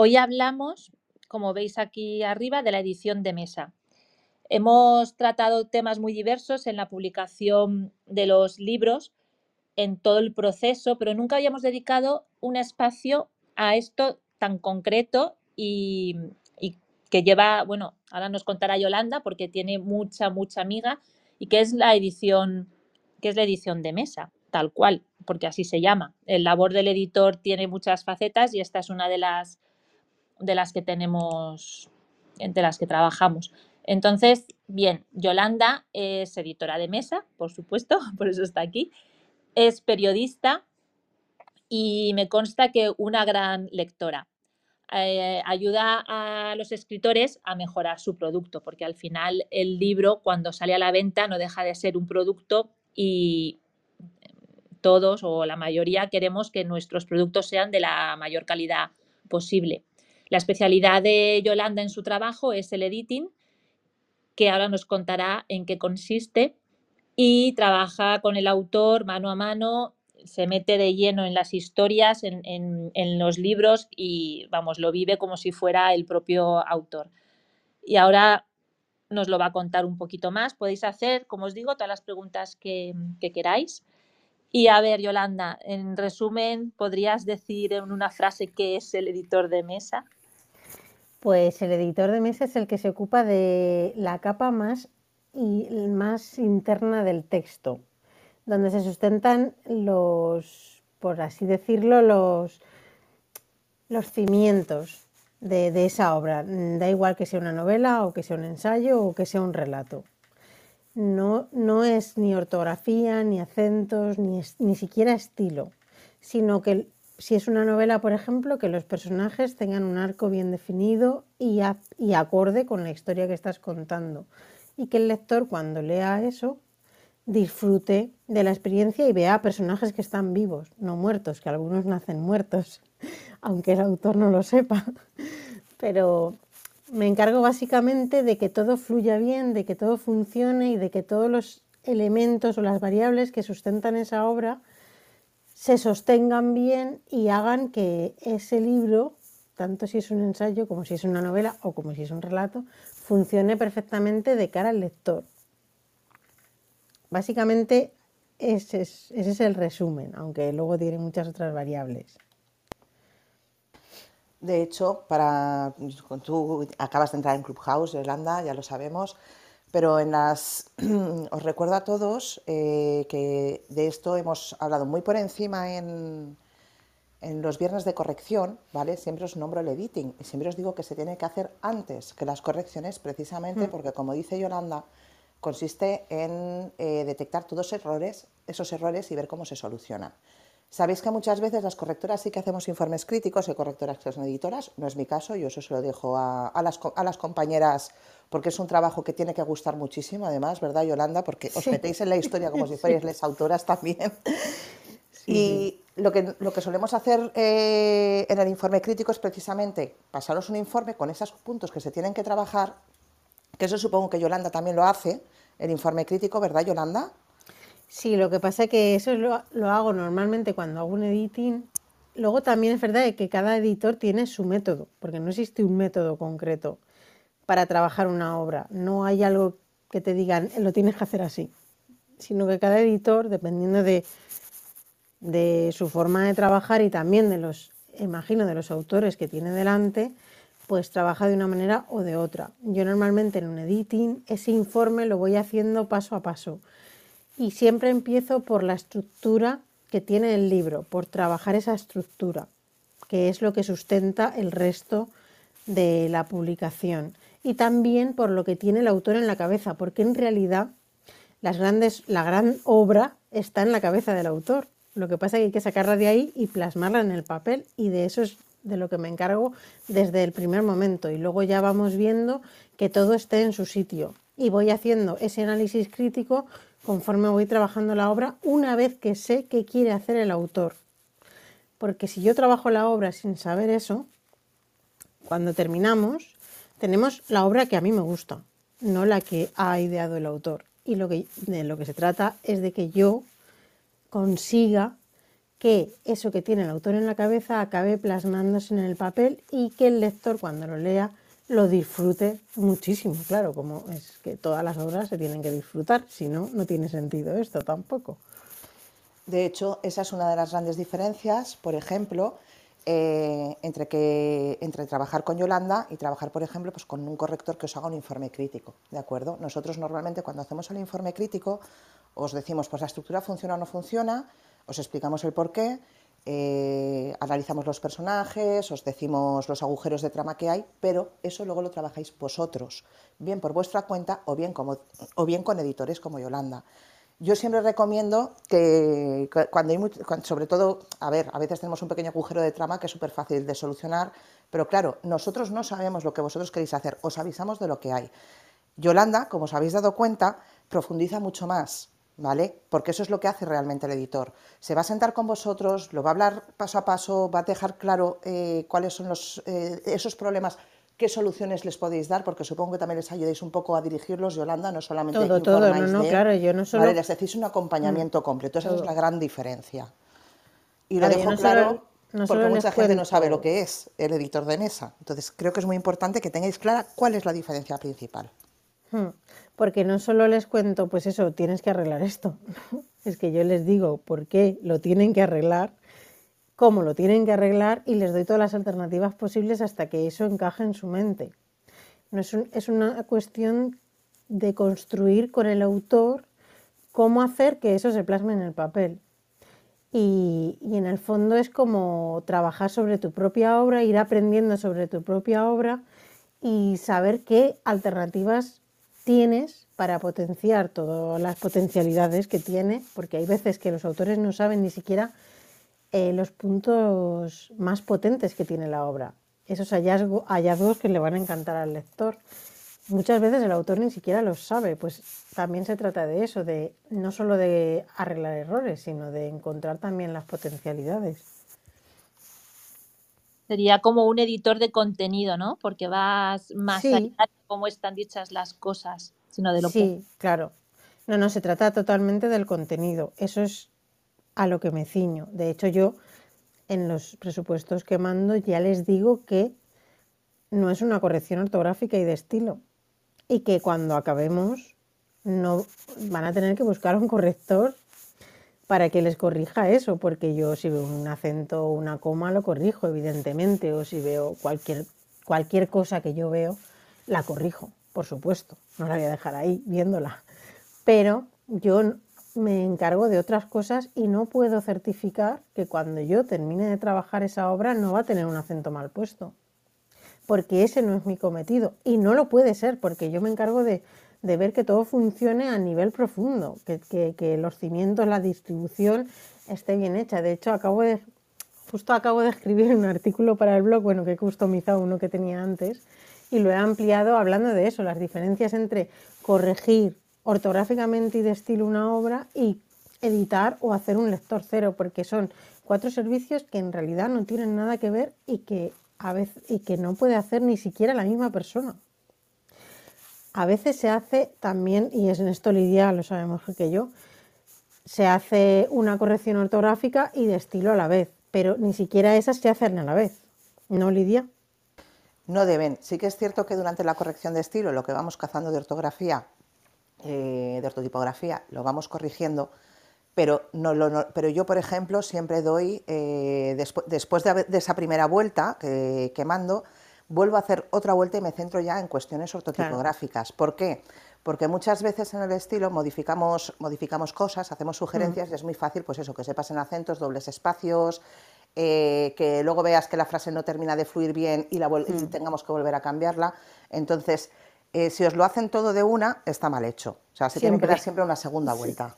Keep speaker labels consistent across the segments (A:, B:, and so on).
A: Hoy hablamos, como veis aquí arriba, de la edición de mesa. Hemos tratado temas muy diversos en la publicación de los libros, en todo el proceso, pero nunca habíamos dedicado un espacio a esto tan concreto y, que lleva, bueno, ahora nos contará Yolanda porque tiene mucha, mucha amiga y que es la edición, que es la edición de mesa, tal cual, porque así se llama. El labor del editor tiene muchas facetas y esta es una de las de las que tenemos, entre las que trabajamos. Entonces, bien, Yolanda es editora de mesa, por supuesto, por eso está aquí. Es periodista y me consta que una gran lectora. Eh, ayuda a los escritores a mejorar su producto, porque al final el libro cuando sale a la venta no deja de ser un producto y todos o la mayoría queremos que nuestros productos sean de la mayor calidad posible. La especialidad de Yolanda en su trabajo es el editing, que ahora nos contará en qué consiste, y trabaja con el autor mano a mano, se mete de lleno en las historias, en, los libros y, vamos, lo vive como si fuera el propio autor. Y ahora nos lo va a contar un poquito más. Podéis hacer, como os digo, todas las preguntas que, que queráis. Y a ver, Yolanda, en resumen, ¿podrías decir en una frase qué es el editor de mesa?
B: Pues el editor de mesa es el que se ocupa de la capa más, y, más interna del texto, donde se sustentan los, por así decirlo, los, los cimientos de, esa obra. Da igual que sea una novela o que sea un ensayo o que sea un relato. No, no es ni ortografía, ni acentos, ni, ni siquiera estilo, sino que si es una novela, por ejemplo, que los personajes tengan un arco bien definido y, acorde con la historia que estás contando. Y que el lector cuando lea eso disfrute de la experiencia y vea personajes que están vivos, no muertos, que algunos nacen muertos, aunque el autor no lo sepa. Pero me encargo básicamente de que todo fluya bien, de que todo funcione y de que todos los elementos o las variables que sustentan esa obra se sostengan bien y hagan que ese libro, tanto si es un ensayo como si es una novela o como si es un relato, funcione perfectamente de cara al lector. Básicamente ese es, el resumen, aunque luego tiene muchas otras variables.
C: De hecho, para, tú acabas de entrar en Clubhouse, Irlanda, ya lo sabemos, pero en las, os recuerdo a todos eh, que de esto hemos hablado muy por encima en, en los viernes de corrección, ¿vale? Siempre os nombro el editing y siempre os digo que se tiene que hacer antes que las correcciones, precisamente mm. porque, como dice Yolanda, consiste en eh, detectar todos errores, esos errores y ver cómo se solucionan. Sabéis que muchas veces las correctoras sí que hacemos informes críticos, hay correctoras que son editoras, no es mi caso, yo eso se lo dejo a, las, a las, compañeras porque es un trabajo que tiene que gustar muchísimo, además, ¿verdad, Yolanda? Porque os metéis en la historia como si fuerais las autoras también. Y lo que, lo que solemos hacer eh, en el informe crítico es precisamente pasaros un informe con esos puntos que se tienen que trabajar, que eso supongo que Yolanda también lo hace, el informe crítico, ¿verdad, Yolanda?
B: Sí, lo que pasa es que eso lo, hago normalmente cuando hago un editing. Luego también es verdad que cada editor tiene su método, porque no existe un método concreto para trabajar una obra. No hay algo que te digan, lo tienes que hacer así, sino que cada editor, dependiendo de, de su forma de trabajar y también de los, imagino, de los autores que tiene delante, pues trabaja de una manera o de otra. Yo normalmente en un editing ese informe lo voy haciendo paso a paso y siempre empiezo por la estructura que tiene el libro, por trabajar esa estructura, que es lo que sustenta el resto de la publicación. Y también por lo que tiene el autor en la cabeza, porque en realidad las grandes, la gran obra está en la cabeza del autor. Lo que pasa es que hay que sacarla de ahí y plasmarla en el papel y de eso es de lo que me encargo desde el primer momento. Y luego ya vamos viendo que todo esté en su sitio. Y voy haciendo ese análisis crítico conforme voy trabajando la obra una vez que sé qué quiere hacer el autor. Porque si yo trabajo la obra sin saber eso, cuando terminamos, tenemos la obra que a mí me gusta, no la que ha ideado el autor. Y lo que, de lo que se trata es de que yo consiga que eso que tiene el autor en la cabeza acabe plasmándose en el papel y que el lector cuando lo lea lo disfrute muchísimo. Claro, como es que todas las obras se tienen que disfrutar, si no, no tiene sentido esto tampoco.
C: De hecho, esa es una de las grandes diferencias, por ejemplo, eh, entre, que, entre trabajar con Yolanda y trabajar, por ejemplo, pues con un corrector que os haga un informe crítico, ¿de acuerdo? Nosotros normalmente cuando hacemos el informe crítico os decimos, pues la estructura funciona o no funciona, os explicamos el porqué, eh, analizamos los personajes, os decimos los agujeros de trama que hay, pero eso luego lo trabajáis vosotros, bien por vuestra cuenta o bien, o bien con editores como Yolanda. Yo siempre recomiendo que cuando hay, sobre todo, a ver, a veces tenemos un pequeño agujero de trama que es súper fácil de solucionar, pero claro, nosotros no sabemos lo que vosotros queréis hacer, os avisamos de lo que hay. Yolanda, como os habéis dado cuenta, profundiza mucho más, ¿vale? Porque eso es lo que hace realmente el editor. Se va a sentar con vosotros, lo va a hablar paso a paso, va a dejar claro eh, cuáles son los, eh, esos problemas qué soluciones les podéis dar, porque supongo que también les ayudéis un poco a dirigirlos, Yolanda, no solamente
B: todo, todo, no, no, claro, yo no solo...
C: les decís un acompañamiento mm, completo, esa es la gran diferencia. Y lo dejo claro porque mucha gente no sabe lo que es el editor de mesa, entonces creo que es muy importante que tengáis clara cuál es la diferencia principal.
B: Hmm, porque no solo les cuento, pues eso, tienes que arreglar esto, es que yo les digo por qué lo tienen que arreglar cómo lo tienen que arreglar y les doy todas las alternativas posibles hasta que eso encaje en su mente. No es, una cuestión de construir con el autor cómo hacer que eso se plasme en el papel. Y, y, en el fondo es como trabajar sobre tu propia obra, ir aprendiendo sobre tu propia obra y saber qué alternativas tienes para potenciar todas las potencialidades que tiene, porque hay veces que los autores no saben ni siquiera eh, los puntos más potentes que tiene la obra, esos hallazgos que le van a encantar al lector. Muchas veces el autor ni siquiera los sabe, pues también se trata de eso, de no solo de arreglar errores, sino de encontrar también las potencialidades.
A: Sería como un editor de contenido, ¿no? Porque vas más allá de cómo están dichas las cosas, sino de lo
B: sí, claro. No, no, se trata totalmente del contenido. Eso es a lo que me ciño. De hecho, yo en los presupuestos que mando ya les digo que no es una corrección ortográfica y de estilo. Y que cuando acabemos no van a tener que buscar un corrector para que les corrija eso, porque yo si veo un acento o una coma lo corrijo, evidentemente, o si veo cualquier, cualquier cosa que yo veo, la corrijo, por supuesto, no la voy a dejar ahí viéndola. Pero yo me encargo de otras cosas y no puedo certificar que cuando yo termine de trabajar esa obra no va a tener un acento mal puesto. Porque ese no es mi cometido. Y no lo puede ser, porque yo me encargo de, ver que todo funcione a nivel profundo, que, los cimientos, la distribución esté bien hecha. De hecho, acabo de, justo acabo de escribir un artículo para el blog, bueno, que he customizado uno que tenía antes, y lo he ampliado hablando de eso, las diferencias entre corregir ortográficamente y de estilo una obra y editar o hacer un lector cero, porque son cuatro servicios que en realidad no tienen nada que ver y que a veces y que no puede hacer ni siquiera la misma persona. A veces se hace también, y es en esto Lidia lo sabemos que yo, se hace una corrección ortográfica y de estilo a la vez, pero ni siquiera esas se hacen a la vez. ¿No, Lidia?
C: No deben. Sí que es cierto que durante la corrección de estilo, lo que vamos cazando de ortografía eh, de ortotipografía, lo vamos corrigiendo, pero, no, pero yo, por ejemplo, siempre doy, eh, después de, esa primera vuelta que, mando, vuelvo a hacer otra vuelta y me centro ya en cuestiones ortotipográficas. ¿Por qué? Porque muchas veces en el estilo modificamos, modificamos cosas, hacemos sugerencias y es muy fácil, pues eso, que se pasen acentos, dobles espacios, eh, que luego veas que la frase no termina de fluir bien y, la y tengamos que volver a cambiarla. Entonces, eh, si os lo hacen todo de una, está mal hecho. O sea, se tiene que dar siempre una segunda vuelta.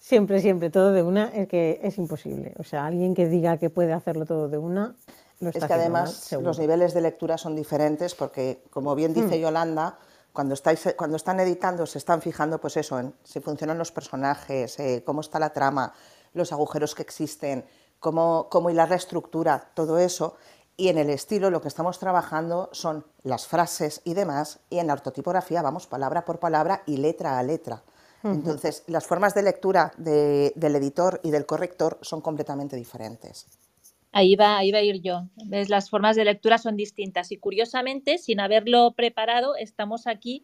B: Siempre, siempre, todo de una es que es imposible. O sea, alguien que diga que puede hacerlo todo de una,
C: Es que además los niveles de lectura son diferentes porque, como bien dice mm. Yolanda, cuando, estáis, cuando están editando se están fijando pues eso, en si funcionan los personajes, eh, cómo está la trama, los agujeros que existen, cómo, cómo hilar la estructura, todo eso. Y en el estilo lo que estamos trabajando son las frases y demás, y en la ortotipografía vamos palabra por palabra y letra a letra. Entonces, las formas de lectura de- del editor y del corrector son completamente diferentes.
A: Ahí va, ahí va a ir yo. ¿Ves? Las formas de lectura son distintas y curiosamente, sin haberlo preparado, estamos aquí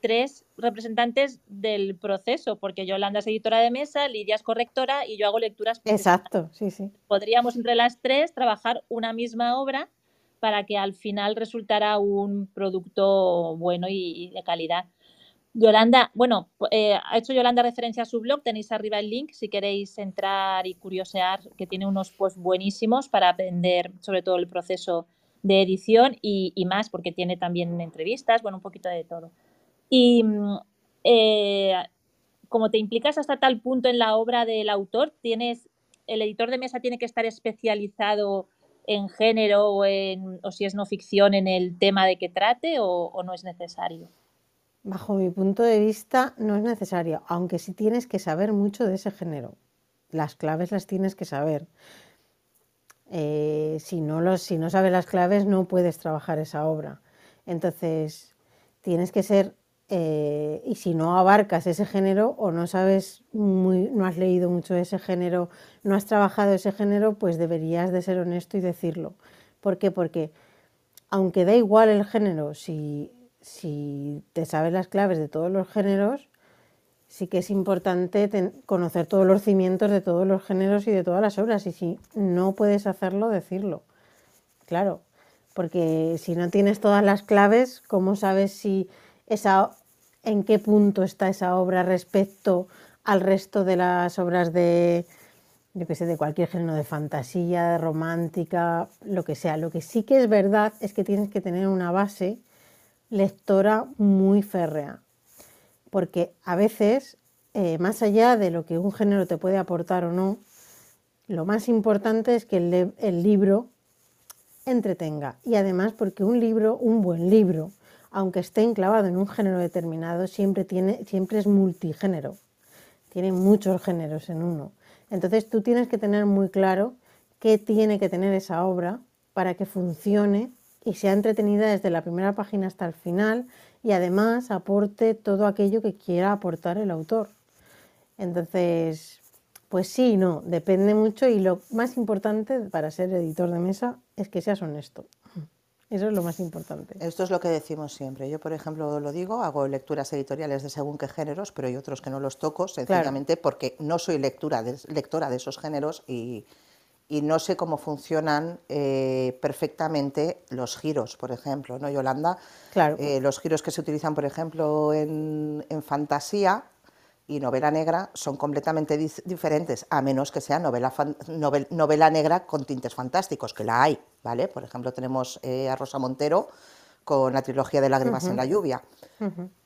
A: tres representantes del proceso, porque Yolanda es editora de mesa, Lidia es correctora y yo hago lecturas.
B: Exacto, sí, sí.
A: Podríamos entre las tres trabajar una misma obra para que al final resultara un producto bueno y, y de calidad. Yolanda, bueno, eh, ha hecho Yolanda referencia a su blog, tenéis arriba el link si queréis entrar y curiosear, que tiene unos posts buenísimos para aprender sobre todo el proceso de edición y, más, porque tiene también entrevistas, bueno, un poquito de todo. Y mm, eh, como te implicas hasta tal punto en la obra del autor, tienes, el editor de mesa tiene que estar especializado en género o, en, o si es no ficción en el tema de que trate o no es necesario.
B: Bajo mi punto de vista no es necesario, aunque sí tienes que saber mucho de ese género. Las claves las tienes que saber. Eh, si, no los, si no sabes las claves no puedes trabajar esa obra. Entonces tienes que ser, eh, y si no abarcas ese género o no sabes, muy, no has leído mucho ese género, no has trabajado ese género, pues deberías de ser honesto y decirlo. ¿Por qué? Porque aunque da igual el género, si, si te sabes las claves de todos los géneros, sí que es importante conocer todos los cimientos de todos los géneros y de todas las obras. Y si no puedes hacerlo, decirlo. Claro, porque si no tienes todas las claves, ¿cómo sabes si esa, en qué punto está esa obra respecto al resto de las obras de, yo que sé, de cualquier género de fantasía, de romántica, lo que sea? Lo que sí que es verdad es que tienes que tener una base lectora muy férrea, porque a veces, eh, más allá de lo que un género te puede aportar o no, lo más importante es que el, el libro entretenga. Y además porque un libro, un buen libro, aunque esté enclavado en un género determinado, siempre, tiene, siempre es multigénero. Tiene muchos géneros en uno. Entonces tú tienes que tener muy claro qué tiene que tener esa obra para que funcione y sea entretenida desde la primera página hasta el final y además aporte todo aquello que quiera aportar el autor. Entonces, pues sí, y no, depende mucho y lo más importante para ser editor de mesa es que seas honesto. Eso es lo más importante.
C: Esto es lo que decimos siempre. Yo, por ejemplo, lo digo, hago lecturas editoriales de según qué géneros, pero hay otros que no los toco, sencillamente porque no soy lectura de- lectora de esos géneros y, y no sé cómo funcionan eh, perfectamente los giros, por ejemplo, ¿no, Yolanda?
B: Claro.
C: Eh, los giros que se utilizan, por ejemplo, en, en fantasía y novela negra son completamente dif- diferentes, a menos que sea novela, fan- novel- novela negra con tintes fantásticos, que la hay, ¿vale? Por ejemplo, tenemos eh, a Rosa Montero con la trilogía de Lágrimas en la lluvia.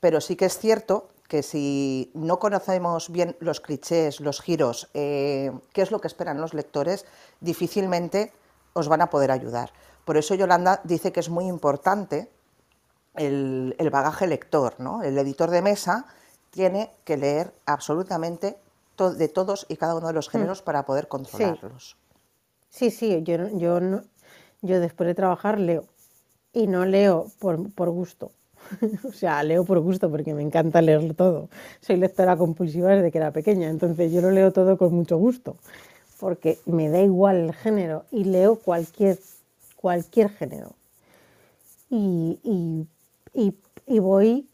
C: Pero sí que es cierto que si no conocemos bien los clichés, los giros, eh, qué es lo que esperan los lectores, difícilmente os van a poder ayudar. Por eso Yolanda dice que es muy importante el, el bagaje lector, ¿no? El editor de mesa tiene que leer absolutamente to- de todos y cada uno de los géneros para poder controlarlos.
B: Sí, sí, yo, no- yo, no- yo después de trabajar leo. Y no leo por, por gusto. o sea, leo por gusto porque me encanta leer todo. Soy lectora compulsiva desde que era pequeña, entonces yo lo leo todo con mucho gusto. Porque me da igual el género y leo cualquier, cualquier género. Y, y- y- y voy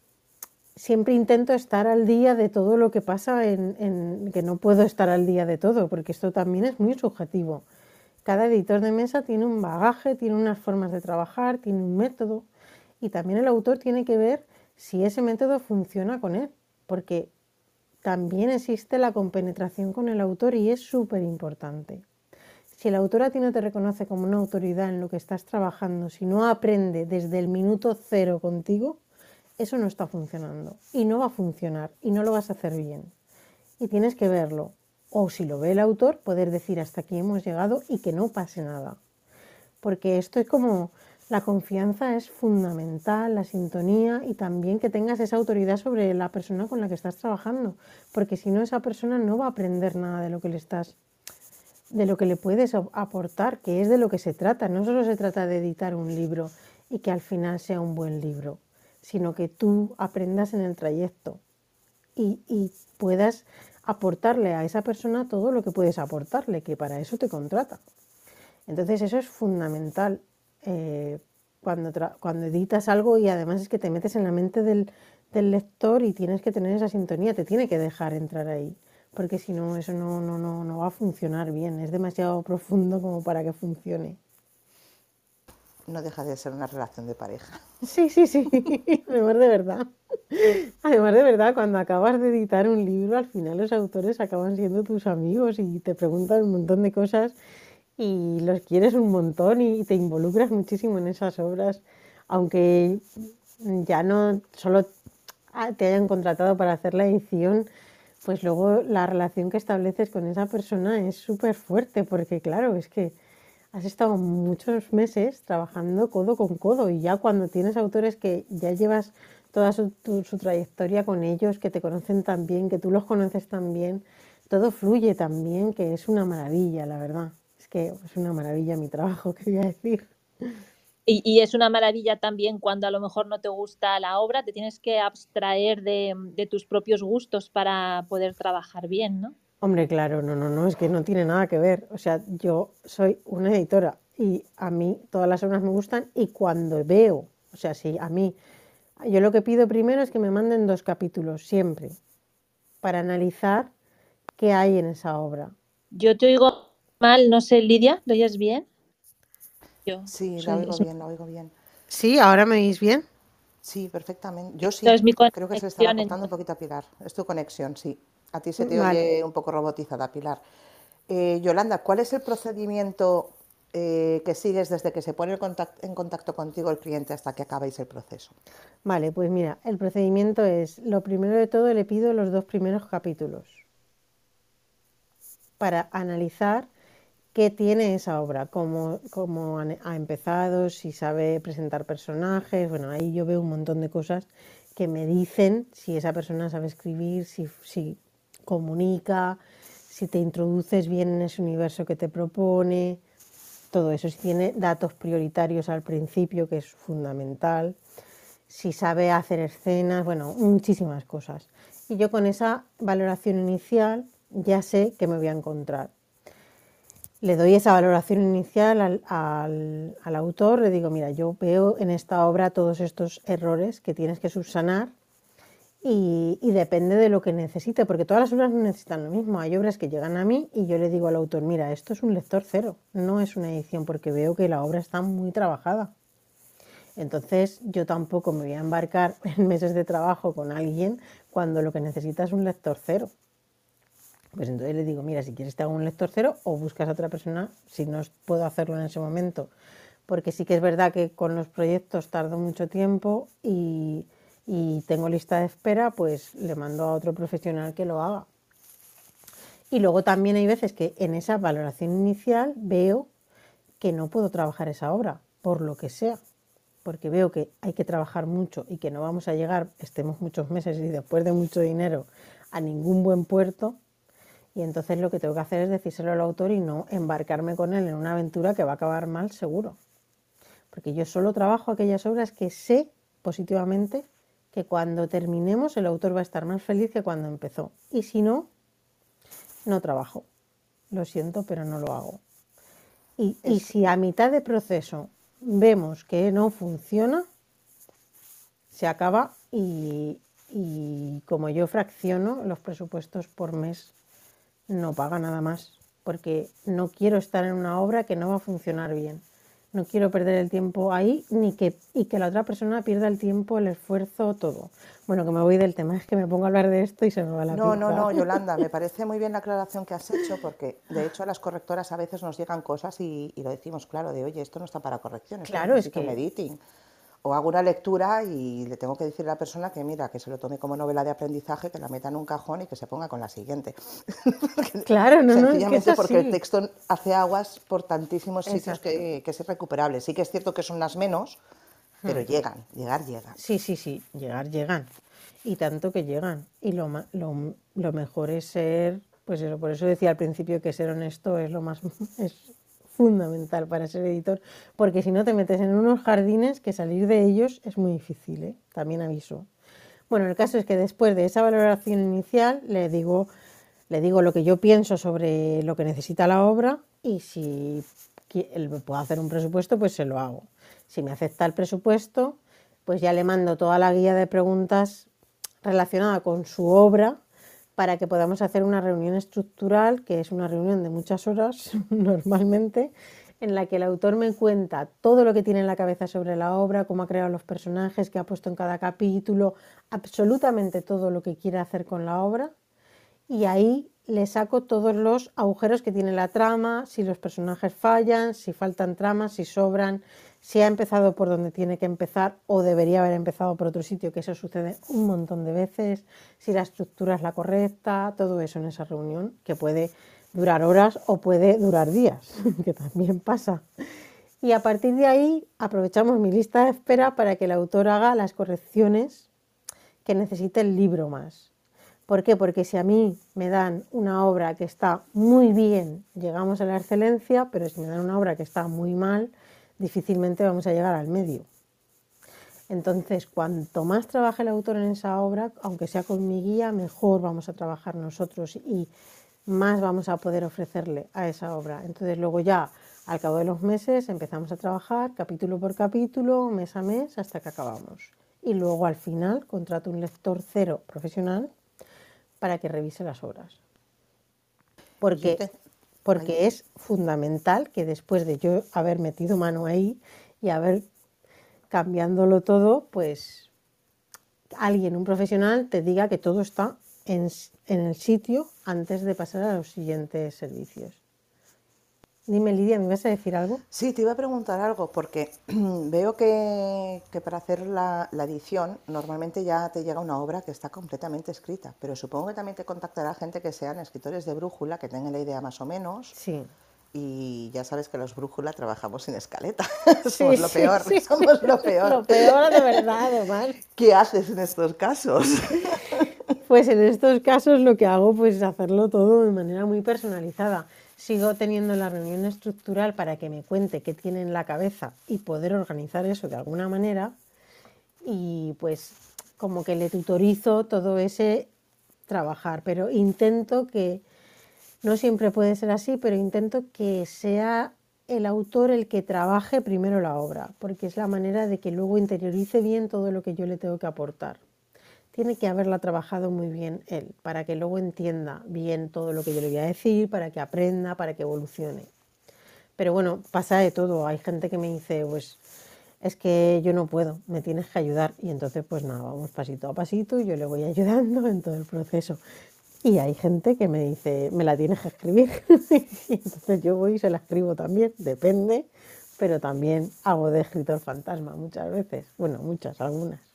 B: siempre intento estar al día de todo lo que pasa en, en- que no puedo estar al día de todo, porque esto también es muy subjetivo. Cada editor de mesa tiene un bagaje, tiene unas formas de trabajar, tiene un método y también el autor tiene que ver si ese método funciona con él, porque también existe la compenetración con el autor y es súper importante. Si el autor a ti no te reconoce como una autoridad en lo que estás trabajando, si no aprende desde el minuto cero contigo, eso no está funcionando y no va a funcionar y no lo vas a hacer bien. Y tienes que verlo. O si lo ve el autor, poder decir hasta aquí hemos llegado y que no pase nada. Porque esto es como la confianza es fundamental, la sintonía y también que tengas esa autoridad sobre la persona con la que estás trabajando. Porque si no, esa persona no va a aprender nada de lo que le estás de lo que le puedes ap- aportar, que es de lo que se trata. No solo se trata de editar un libro y que al final sea un buen libro, sino que tú aprendas en el trayecto. y, y puedas aportarle a esa persona todo lo que puedes aportarle, que para eso te contrata. Entonces eso es fundamental eh, cuando, cuando editas algo y además es que te metes en la mente del, del, lector y tienes que tener esa sintonía, te tiene que dejar entrar ahí, porque si no eso no, no, no, no va a funcionar bien, es demasiado profundo como para que funcione
C: no deja de ser una relación de pareja.
B: Sí, sí, sí, además de verdad. Además de verdad, cuando acabas de editar un libro, al final los autores acaban siendo tus amigos y te preguntan un montón de cosas y los quieres un montón y te involucras muchísimo en esas obras, aunque ya no solo te hayan contratado para hacer la edición, pues luego la relación que estableces con esa persona es súper fuerte, porque claro, es que has estado muchos meses trabajando codo con codo y ya cuando tienes autores que ya llevas toda su, trayectoria con ellos, que te conocen tan bien, que tú los conoces tan bien, todo fluye tan bien que es una maravilla, la verdad. Que es una maravilla mi trabajo, quería decir.
A: Y, es una maravilla también cuando a lo mejor no te gusta la obra, te tienes que abstraer de, de tus propios gustos para poder trabajar bien, ¿no?
B: Hombre, claro, no, no, no, es que no tiene nada que ver. O sea, yo soy una editora y a mí todas las obras me gustan y cuando veo, o sea, si a mí, yo lo que pido primero es que me manden dos capítulos, siempre, para analizar qué hay en esa obra.
A: Yo te oigo mal, no sé, Lidia, ¿lo oyes bien?
C: Yo. Sí, la oigo bien, la oigo bien.
B: Sí, ¿ahora me oís bien?
C: Sí, perfectamente. Yo sí, creo que se le está cortando un poquito a Pilar. Es tu conexión, sí. A ti se te oye un poco robotizada, Pilar. Eh, Yolanda, ¿cuál es el procedimiento eh, que sigues desde que se pone en contacto contigo el cliente hasta que acabáis el proceso?
B: Vale, pues mira, el procedimiento es, lo primero de todo le pido los dos primeros capítulos para analizar qué tiene esa obra, cómo, cómo, ha empezado, si sabe presentar personajes, bueno, ahí yo veo un montón de cosas que me dicen si esa persona sabe escribir, si, si comunica, si te introduces bien en ese universo que te propone, todo eso, si tiene datos prioritarios al principio, que es fundamental, si sabe hacer escenas, bueno, muchísimas cosas. Y yo con esa valoración inicial ya sé que me voy a encontrar. Le doy esa valoración inicial al, autor, le digo, mira, yo veo en esta obra todos estos errores que tienes que subsanar y, depende de lo que necesite, porque todas las obras no necesitan lo mismo. Hay obras que llegan a mí y yo le digo al autor, mira, esto es un lector cero, no es una edición, porque veo que la obra está muy trabajada. Entonces yo tampoco me voy a embarcar en meses de trabajo con alguien cuando lo que necesita es un lector cero. Pues entonces le digo, mira, si quieres te hago un lector cero o buscas a otra persona si no puedo hacerlo en ese momento. Porque sí que es verdad que con los proyectos tardo mucho tiempo y, y tengo lista de espera, pues le mando a otro profesional que lo haga. Y luego también hay veces que en esa valoración inicial veo que no puedo trabajar esa obra, por lo que sea, porque veo que hay que trabajar mucho y que no vamos a llegar, estemos muchos meses y después de mucho dinero, a ningún buen puerto. Y entonces lo que tengo que hacer es decírselo al autor y no embarcarme con él en una aventura que va a acabar mal seguro. Porque yo solo trabajo aquellas obras que sé positivamente que cuando terminemos el autor va a estar más feliz que cuando empezó. Y si no, no trabajo. Lo siento, pero no lo hago. Y, si a mitad de proceso vemos que no funciona, se acaba y, y como yo fracciono los presupuestos por mes, no paga nada más, porque no quiero estar en una obra que no va a funcionar bien. No quiero perder el tiempo ahí ni que, y que la otra persona pierda el tiempo, el esfuerzo, todo. Bueno, que me voy del tema, es que me pongo a hablar de esto y se me va la
C: No, no, no, Yolanda, me parece muy bien la aclaración que has hecho porque de hecho a las correctoras a veces nos llegan cosas y, lo decimos claro, de oye, esto no está para correcciones,
B: claro, es que...
C: editing o hago una lectura y le tengo que decir a la persona que mira, que se lo tome como novela de aprendizaje, que la meta en un cajón y que se ponga con la siguiente.
B: claro, no,
C: Sencillamente
B: no,
C: porque el texto hace aguas por tantísimos sitios que, es irrecuperable. Sí que es cierto que son las menos, pero hmm. llegan, llegar llegan.
B: Sí, sí, sí, llegar llegan. Y tanto que llegan. Y lo, lo, lo mejor es ser, pues eso, por eso decía al principio que ser honesto es lo más, es fundamental para ser editor, porque si no te metes en unos jardines que salir de ellos es muy difícil, ¿eh? también aviso. Bueno, el caso es que después de esa valoración inicial le digo, le digo lo que yo pienso sobre lo que necesita la obra y si él puedo hacer un presupuesto, pues se lo hago. Si me acepta el presupuesto, pues ya le mando toda la guía de preguntas relacionada con su obra para que podamos hacer una reunión estructural, que es una reunión de muchas horas normalmente, en la que el autor me cuenta todo lo que tiene en la cabeza sobre la obra, cómo ha creado los personajes, qué ha puesto en cada capítulo, absolutamente todo lo que quiere hacer con la obra. Y ahí le saco todos los agujeros que tiene la trama, si los personajes fallan, si faltan tramas, si sobran, si ha empezado por donde tiene que empezar o debería haber empezado por otro sitio, que eso sucede un montón de veces, si la estructura es la correcta, todo eso en esa reunión, que puede durar horas o puede durar días, que también pasa. Y a partir de ahí aprovechamos mi lista de espera para que el autor haga las correcciones que necesite el libro más. ¿Por qué? Porque si a mí me dan una obra que está muy bien, llegamos a la excelencia, pero si me dan una obra que está muy mal, difícilmente vamos a llegar al medio. Entonces, cuanto más trabaje el autor en esa obra, aunque sea con mi guía, mejor vamos a trabajar nosotros y más vamos a poder ofrecerle a esa obra. Entonces, luego ya, al cabo de los meses, empezamos a trabajar capítulo por capítulo, mes a mes, hasta que acabamos. Y luego, al final, contrato un lector cero profesional para que revise las obras. Porque porque es fundamental que después de yo haber metido mano ahí y haber cambiándolo todo, pues alguien, un profesional, te diga que todo está en, en el sitio antes de pasar a los siguientes servicios. Dime, Lidia, ¿me vas a decir algo?
C: Sí, te iba a preguntar algo, porque veo que, para hacer la, edición normalmente ya te llega una obra que está completamente escrita, pero supongo que también te contactará gente que sean escritores de brújula, que tengan la idea más o menos.
B: Sí.
C: Y ya sabes que los brújula trabajamos sin escaleta. somos lo peor, somos lo peor.
B: lo peor de verdad, además.
C: ¿Qué haces en estos casos?
B: pues en estos casos lo que hago pues, es hacerlo todo de manera muy personalizada sigo teniendo la reunión estructural para que me cuente qué tiene en la cabeza y poder organizar eso de alguna manera. Y pues como que le tutorizo todo ese trabajar, pero intento que, no siempre puede ser así, pero intento que sea el autor el que trabaje primero la obra, porque es la manera de que luego interiorice bien todo lo que yo le tengo que aportar tiene que haberla trabajado muy bien él, para que luego entienda bien todo lo que yo le voy a decir, para que aprenda, para que evolucione. Pero bueno, pasa de todo. Hay gente que me dice, pues es que yo no puedo, me tienes que ayudar. Y entonces, pues nada, vamos pasito a pasito y yo le voy ayudando en todo el proceso. Y hay gente que me dice, me la tienes que escribir. y entonces yo voy y se la escribo también, depende, pero también hago de escritor fantasma muchas veces. Bueno, muchas, algunas.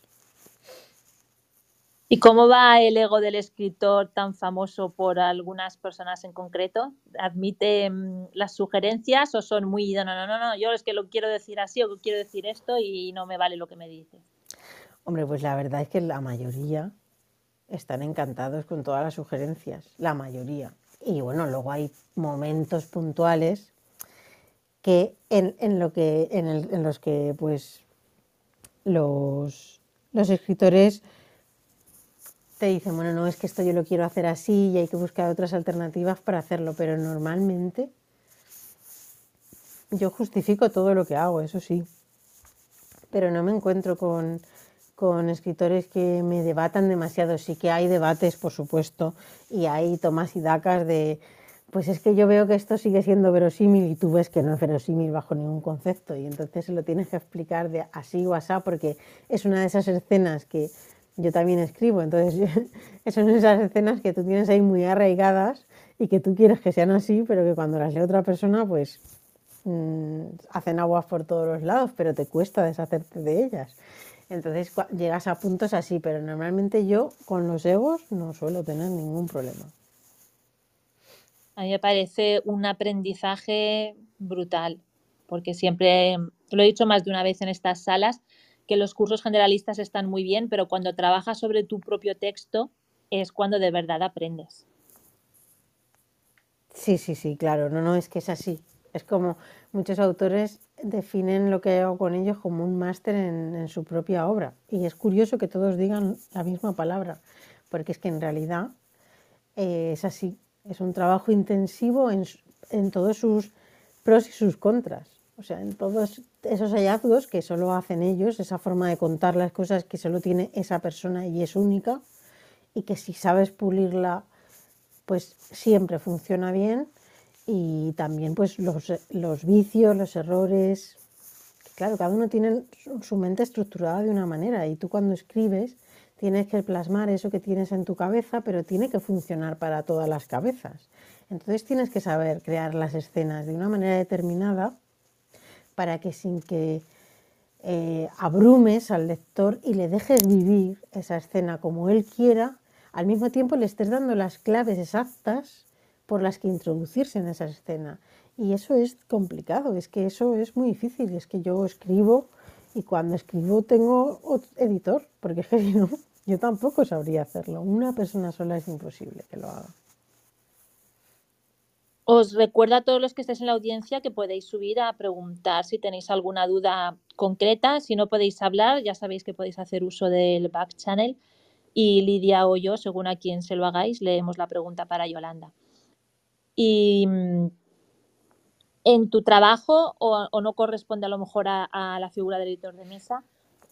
A: ¿Y cómo va el ego del escritor tan famoso por algunas personas en concreto? ¿Admite mm, las sugerencias o son muy, no, no, no, no, yo es que lo quiero decir así o quiero decir esto y no me vale lo que me dices?
B: Hombre, pues la verdad es que la mayoría están encantados con todas las sugerencias, la mayoría. Y bueno, luego hay momentos puntuales que en, lo que, en, en los que pues los, los escritores te dicen, bueno, no es que esto yo lo quiero hacer así y hay que buscar otras alternativas para hacerlo, pero normalmente yo justifico todo lo que hago, eso sí, pero no me encuentro con, con escritores que me debatan demasiado. Sí que hay debates, por supuesto, y hay tomas y dacas de, pues es que yo veo que esto sigue siendo verosímil y tú ves que no es verosímil bajo ningún concepto y entonces se lo tienes que explicar de así o así porque es una de esas escenas que yo también escribo, entonces son esas escenas que tú tienes ahí muy arraigadas y que tú quieres que sean así, pero que cuando las lee otra persona, pues mm, hacen aguas por todos los lados, pero te cuesta deshacerte de ellas. Entonces llegas a puntos así, pero normalmente yo con los egos no suelo tener ningún problema.
A: A mí me parece un aprendizaje brutal, porque siempre, lo he dicho más de una vez en estas salas, que los cursos generalistas están muy bien, pero cuando trabajas sobre tu propio texto es cuando de verdad aprendes.
B: Sí, sí, sí, claro, no, no, es que es así. Es como muchos autores definen lo que hago con ellos como un máster en, su propia obra. Y es curioso que todos digan la misma palabra, porque es que en realidad eh, es así. Es un trabajo intensivo en, en todos sus pros y sus contras. O sea, en todos esos hallazgos que solo hacen ellos, esa forma de contar las cosas que solo tiene esa persona y es única, y que si sabes pulirla, pues siempre funciona bien y también pues los, los vicios, los errores. Claro, cada uno tiene su mente estructurada de una manera y tú cuando escribes tienes que plasmar eso que tienes en tu cabeza, pero tiene que funcionar para todas las cabezas. Entonces tienes que saber crear las escenas de una manera determinada para que sin que eh, abrumes al lector y le dejes vivir esa escena como él quiera, al mismo tiempo le estés dando las claves exactas por las que introducirse en esa escena. Y eso es complicado, es que eso es muy difícil, es que yo escribo y cuando escribo tengo editor, porque es que si no, yo tampoco sabría hacerlo. Una persona sola es imposible que lo haga.
A: Os recuerdo a todos los que estéis en la audiencia que podéis subir a preguntar si tenéis alguna duda concreta. Si no podéis hablar, ya sabéis que podéis hacer uso del back channel y Lidia o yo, según a quien se lo hagáis, leemos la pregunta para Yolanda. Y mm, en tu trabajo, o, no corresponde a lo mejor a, la figura del editor de mesa,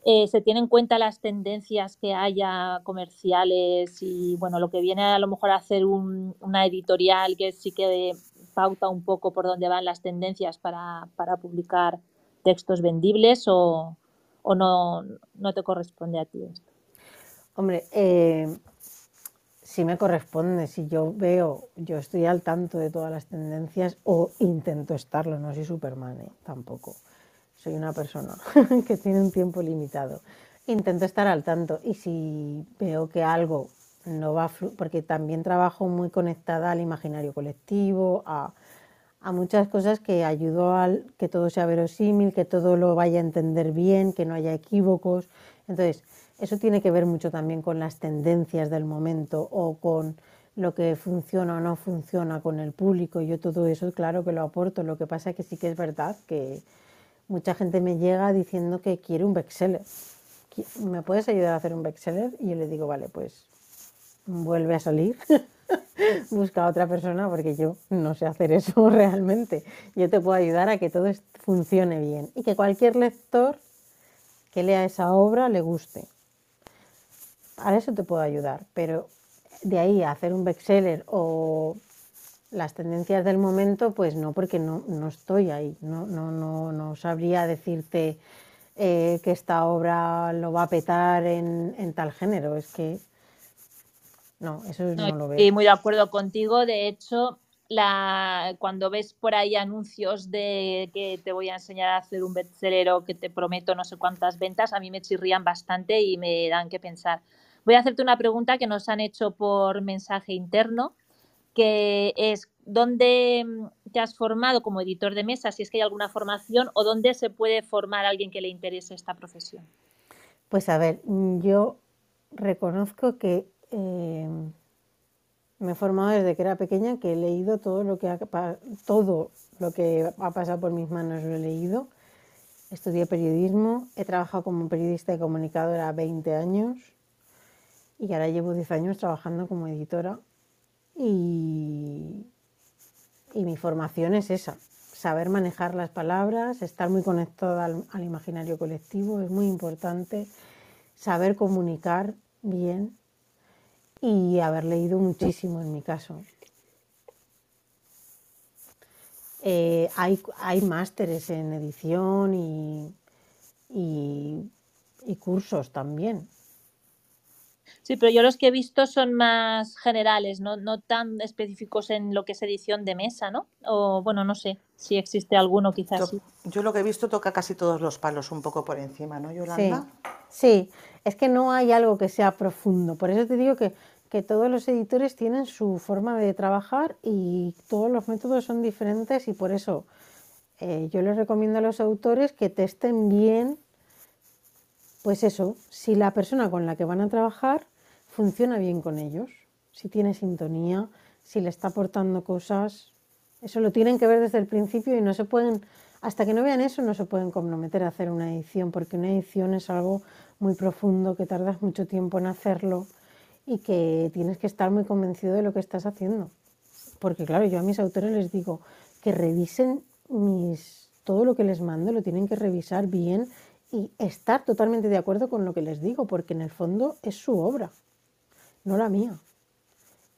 A: eh, se tienen en cuenta las tendencias que haya comerciales y bueno, lo que viene a lo mejor a hacer una editorial que sí que pauta un poco por dónde van las tendencias para, publicar textos vendibles o, no, no, te corresponde a ti esto?
B: Hombre, eh, si me corresponde, si yo veo, yo estoy al tanto de todas las tendencias o intento estarlo, no soy Superman ¿eh? tampoco. Soy una persona que tiene un tiempo limitado. Intento estar al tanto y si veo que algo no va a porque también trabajo muy conectada al imaginario colectivo, a, a muchas cosas que ayudo a que todo sea verosímil, que todo lo vaya a entender bien, que no haya equívocos. Entonces, eso tiene que ver mucho también con las tendencias del momento o con lo que funciona o no funciona con el público. Yo todo eso, claro que lo aporto. Lo que pasa es que sí que es verdad que mucha gente me llega diciendo que quiere un bestseller. ¿Me puedes ayudar a hacer un bestseller? Y yo le digo, vale, pues vuelve a salir. Busca a otra persona porque yo no sé hacer eso realmente. Yo te puedo ayudar a que todo funcione bien y que cualquier lector que lea esa obra le guste a eso te puedo ayudar, pero de ahí a hacer un bestseller o las tendencias del momento, pues no, porque no, no estoy ahí, no, no, no, no sabría decirte eh, que esta obra lo va a petar en, en tal género, es que no, eso no, lo veo.
A: Y muy de acuerdo contigo, de hecho, la, cuando ves por ahí anuncios de que te voy a enseñar a hacer un bestseller o que te prometo no sé cuántas ventas, a mí me chirrían bastante y me dan que pensar. Voy a hacerte una pregunta que nos han hecho por mensaje interno, que es ¿dónde mm, te has formado como editor de mesa, si es que hay alguna formación, o dónde se puede formar a alguien que le interese esta profesión?
B: Pues a ver, mm, yo reconozco que eh, me he formado desde que era pequeña, que he leído todo lo que ha, todo lo que pasado por mis manos, lo he leído. Estudié periodismo, he trabajado como periodista y comunicadora 20 años y ahora llevo 10 años trabajando como editora y, y mi formación es esa, saber manejar las palabras, estar muy conectada al, imaginario colectivo, es muy importante, saber comunicar bien y haber leído muchísimo en mi caso. Eh, hay, hay másteres en edición y, y cursos también.
A: Sí, pero yo los que he visto son más generales, no, no tan específicos en lo que es edición de mesa, ¿no? O bueno, no sé si existe alguno quizás.
C: Yo, yo lo que he visto toca casi todos los palos un poco por encima, ¿no, Yolanda?
B: Sí, sí, es que no hay algo que sea profundo. Por eso te digo que, que todos los editores tienen su forma de trabajar y todos los métodos son diferentes y por eso eh, yo les recomiendo a los autores que testen bien pues eso, si la persona con la que van a trabajar funciona bien con ellos, si tiene sintonía, si le está aportando cosas, Eso lo tienen que ver desde el principio y no se pueden, hasta que no vean eso, no se pueden comprometer a hacer una edición, porque una edición es algo muy profundo, que tardas mucho tiempo en hacerlo y que tienes que estar muy convencido de lo que estás haciendo. Porque claro, yo a mis autores les digo que revisen mis, todo lo que les mando, lo tienen que revisar bien y estar totalmente de acuerdo con lo que les digo, porque en el fondo es su obra, no la mía.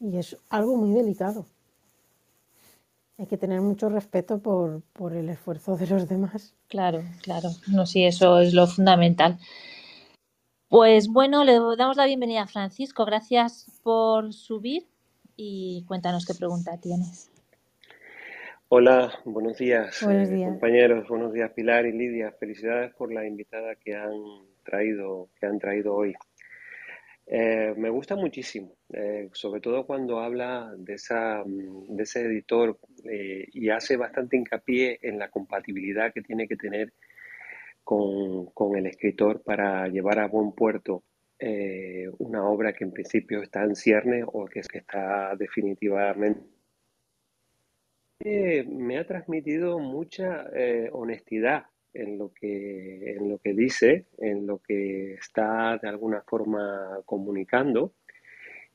B: Y es algo muy delicado. Hay que tener mucho respeto por, por el esfuerzo de los demás.
A: Claro, claro. No, sí, eso es lo fundamental. Pues bueno, le damos la bienvenida a Francisco. Gracias por subir y cuéntanos qué pregunta tienes.
D: Hola, buenos días,
B: Buenos
D: eh,
B: días.
D: compañeros, buenos días Pilar y Lidia. Felicidades por la invitada que han traído, que han traído hoy. Eh, me gusta muchísimo, eh, sobre todo cuando habla de esa, mm, de ese editor eh, y hace bastante hincapié en la compatibilidad que tiene que tener con, con el escritor para llevar a buen puerto eh, una obra que en principio está en cierne o que, que está definitivamente eh, me ha transmitido mucha eh, honestidad en lo que, en lo que dice, en lo que está de alguna forma comunicando.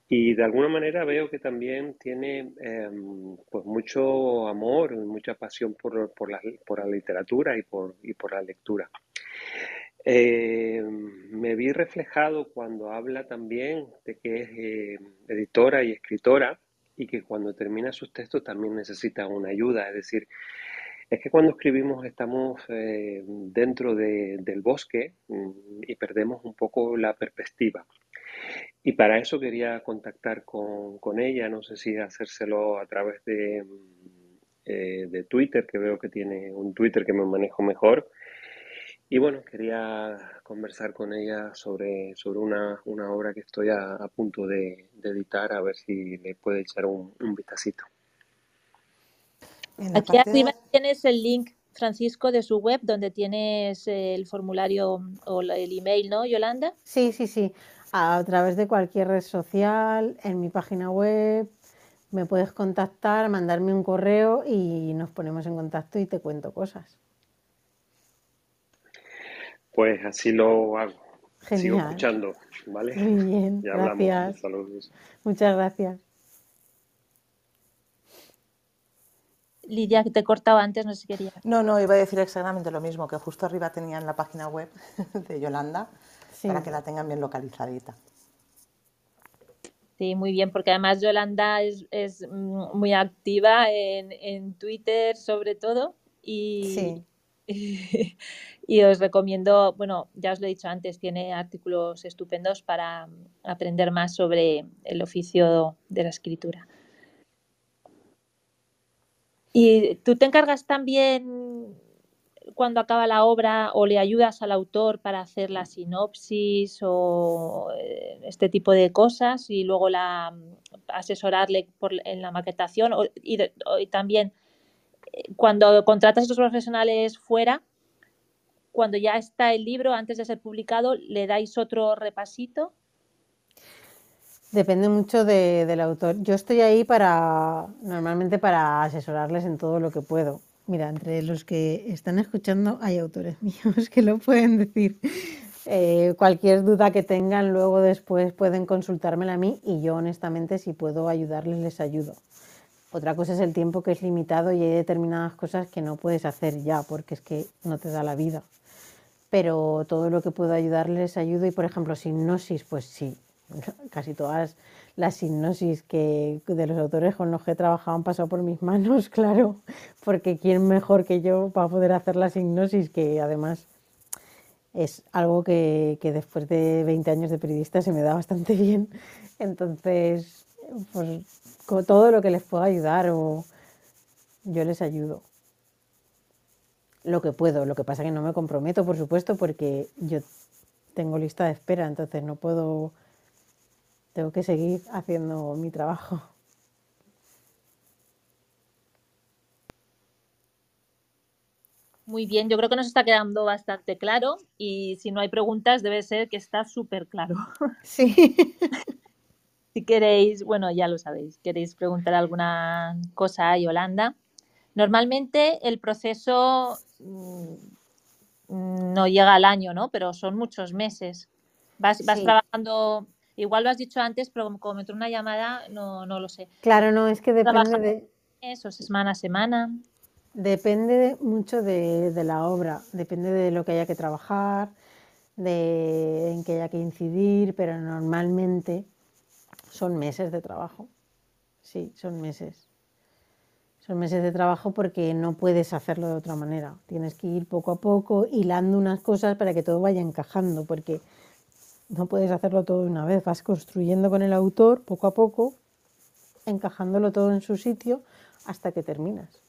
D: Y de alguna manera veo que también tiene em, pues mucho amor mucha pasión por, por la, por la literatura y por, y por la lectura. Eh, me vi reflejado cuando habla también de que es eh, editora y escritora y que cuando termina sus textos también necesita una ayuda. Es decir, es que cuando escribimos estamos eh, dentro de, del bosque mm, y perdemos un poco la perspectiva. Y para eso quería contactar con, con ella, no sé si hacérselo a través de, mm, eh, de Twitter, que veo que tiene un Twitter que me manejo mejor. Y bueno, quería conversar con ella sobre, sobre una, una obra que estoy a, a punto de, de editar, a ver si le puede echar un, un vistacito.
A: Aquí
C: parte
A: arriba
C: de-
A: tienes el link, Francisco, de su web, donde tienes el formulario o el email, ¿no, Yolanda?
B: Sí, sí, sí. A través de cualquier red social, en mi página web, me puedes contactar, mandarme un correo y nos ponemos en contacto y te cuento cosas.
D: Pues así lo hago. Sigo escuchando, ¿vale?
B: Muy bien,
D: Ya hablamos.
B: gracias.
D: Saludos.
B: Muchas gracias.
A: Lidia, que te he cortado antes, no sé si quería.
C: No, no, iba a decir exactamente lo mismo, que justo arriba tenían la página web de Yolanda
B: Sí.
C: para que la tengan bien localizadita.
A: Sí, muy bien, porque además Yolanda es, es mm, muy activa en, en Twitter sobre todo y,
B: Sí.
A: y os recomiendo, bueno, ya os lo he dicho antes, tiene artículos estupendos para mm, aprender más sobre el oficio de la escritura. ¿Y tú te encargas también cuando acaba la obra o le ayudas al autor para hacer la sinopsis o eh, este tipo de cosas y luego la mm, asesorarle en la maquetación o- y, también cuando contratas a estos profesionales fuera, cuando ya está el libro antes de ser publicado, le dais otro repasito.
B: Depende mucho de- del autor. Yo estoy ahí para, normalmente para asesorarles en todo lo que puedo. Mira, entre los que están escuchando hay autores míos que lo pueden decir. Eh, cualquier duda que tengan luego después pueden consultármela a mí y yo honestamente si puedo ayudarles les ayudo. Otra cosa es el tiempo que es limitado y hay determinadas cosas que no puedes hacer ya porque es que no te da la vida. Pero todo lo que puedo ayudarles ayudo y por ejemplo sinopsis, pues sí, casi todas las sinopsis que de los autores con los que he trabajado han pasado por mis manos, claro, porque quién mejor que yo para poder hacer la sinopsis, que además es algo que, que después de 20 años de periodista se me da bastante bien. Entonces, pues con todo lo que les puedo ayudar o yo les ayudo. Lo que puedo, lo que pasa que no me comprometo, por supuesto, porque yo tengo lista de espera, entonces no puedo, tengo que seguir haciendo mi trabajo.
A: Muy bien, yo creo que nos está quedando bastante claro y si no hay preguntas debe ser que está súper claro.
B: Sí.
A: Si queréis, bueno, ya lo sabéis, queréis preguntar alguna cosa a Yolanda, Normalmente el proceso mm, no llega al año, ¿no? Pero son muchos meses. Vas, vas
B: Sí.
A: trabajando, igual lo has dicho antes, pero como, me entró una llamada, no, no lo sé.
B: Claro, no, es que depende
A: Trabaja-
B: de,
A: Eso, semana a semana.
B: Depende de- mucho de, de la obra, depende de lo que haya que trabajar, de en qué haya que incidir, pero normalmente son meses de trabajo. Sí, son meses. Son meses de trabajo porque no puedes hacerlo de otra manera. Tienes que ir poco a poco hilando unas cosas para que todo vaya encajando, porque no puedes hacerlo todo de una vez. Vas construyendo con el autor poco a poco, encajándolo todo en su sitio hasta que terminas.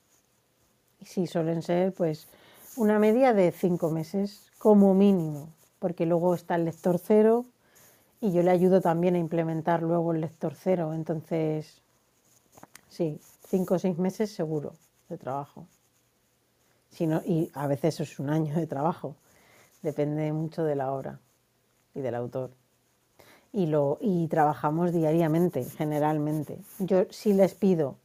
B: Y sí, suelen ser pues una media de cinco meses como mínimo, porque luego está el lector cero y yo le ayudo también a implementar luego el lector cero. Entonces, sí, cinco o seis meses seguro de trabajo. Si no- y a veces es un año de trabajo, depende mucho de la obra y del autor. Y, lo, y trabajamos diariamente, generalmente. Yo sí les pido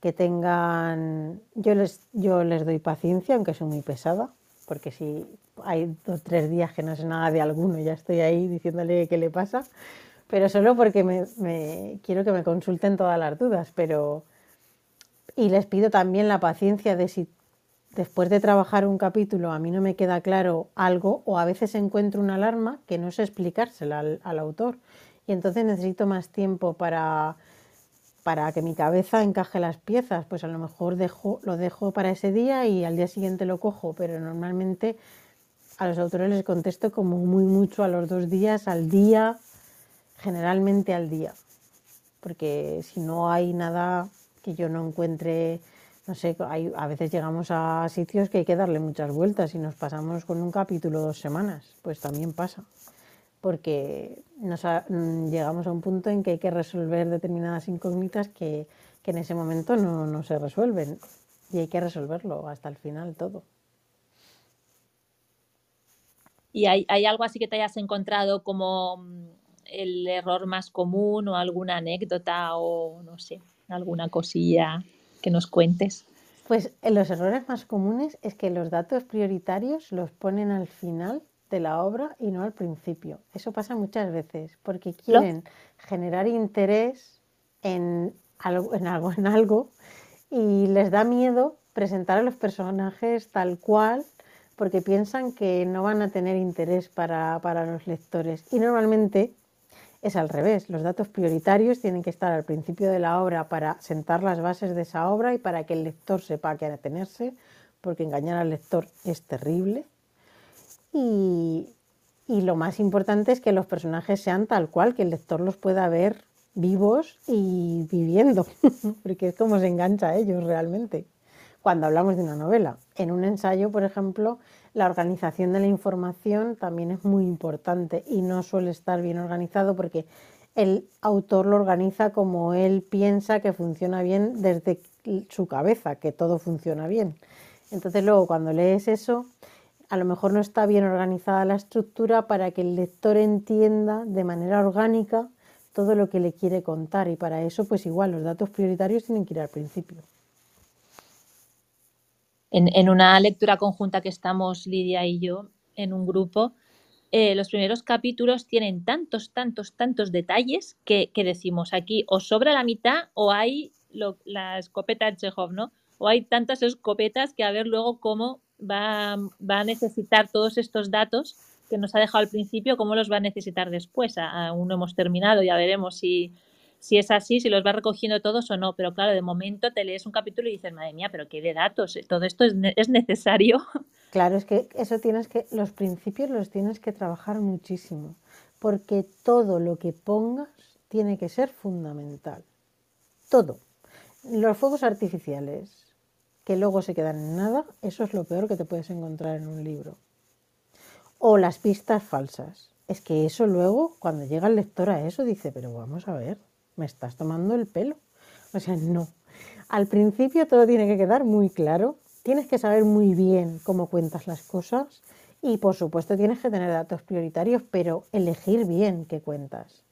B: que tengan, yo les, yo les doy paciencia, aunque soy muy pesada, porque si hay dos tres días que no sé nada de alguno, ya estoy ahí diciéndole qué le pasa, pero solo porque me, me- quiero que me consulten todas las dudas, pero y les pido también la paciencia de si después de trabajar un capítulo a mí no me queda claro algo o a veces encuentro una alarma que no sé explicársela al, al autor y entonces necesito más tiempo para, para que mi cabeza encaje las piezas. Pues a lo mejor dejo, lo dejo para ese día y al día siguiente lo cojo, pero normalmente a los autores les contesto como muy mucho a los dos días, al día, generalmente al día. Porque si no hay nada que yo no encuentre, no sé, hay, a veces llegamos a sitios que hay que darle muchas vueltas y nos pasamos con un capítulo dos semanas, pues también pasa, porque nos ha- mm, llegamos a un punto en que hay que resolver determinadas incógnitas que, que en ese momento no, no se resuelven. Y hay que resolverlo hasta el final todo.
A: ¿Y hay, hay algo así que te hayas encontrado como mm, el error más común o alguna anécdota o no sé, alguna cosilla que nos cuentes?
B: Pues eh, los errores más comunes es que los datos prioritarios los ponen al final de la obra y no al principio. Eso pasa muchas veces porque quieren generar interés en algo, en algo, en algo y les da miedo presentar a los personajes tal cual porque piensan que no van a tener interés para, para los lectores. Y normalmente es al revés. Los datos prioritarios tienen que estar al principio de la obra para sentar las bases de esa obra y para que el lector sepa a qué atenerse, porque engañar al lector es terrible. Y, y lo más importante es que los personajes sean tal cual, que el lector los pueda ver vivos y viviendo, porque es como se engancha a ellos realmente cuando hablamos de una novela. En un ensayo, por ejemplo, la organización de la información también es muy importante y no suele estar bien organizado porque el autor lo organiza como él piensa que funciona bien desde su cabeza, que todo funciona bien. Entonces luego cuando lees eso, a lo mejor no está bien organizada la estructura para que el lector entienda de manera orgánica todo lo que le quiere contar y para eso pues igual los datos prioritarios tienen que ir al principio.
A: En, en una lectura conjunta que estamos Lidia y yo en un grupo, eh, los primeros capítulos tienen tantos, tantos, tantos detalles que, decimos aquí o sobra la mitad o hay lo, la escopeta de Chekhov, ¿no? O hay tantas escopetas que a ver luego cómo va, va a necesitar todos estos datos que nos ha dejado al principio, cómo los va a necesitar después. Aún no hemos terminado, ya veremos si, si es así, si los va recogiendo todos o no. Pero claro, de momento te lees un capítulo y dices, madre mía, pero qué de datos, todo esto es, es necesario.
B: Claro, es que eso tienes que, los principios los tienes que trabajar muchísimo, porque todo lo que pongas tiene que ser fundamental. Todo. Los fuegos artificiales, que luego se quedan en nada, eso es lo peor que te puedes encontrar en un libro. O las pistas falsas. Es que eso luego, cuando llega el lector a eso, dice, pero vamos a ver, me estás tomando el pelo. O sea, no. Al principio todo tiene que quedar muy claro. Tienes que saber muy bien cómo cuentas las cosas y por supuesto tienes que tener datos prioritarios, pero elegir bien qué cuentas.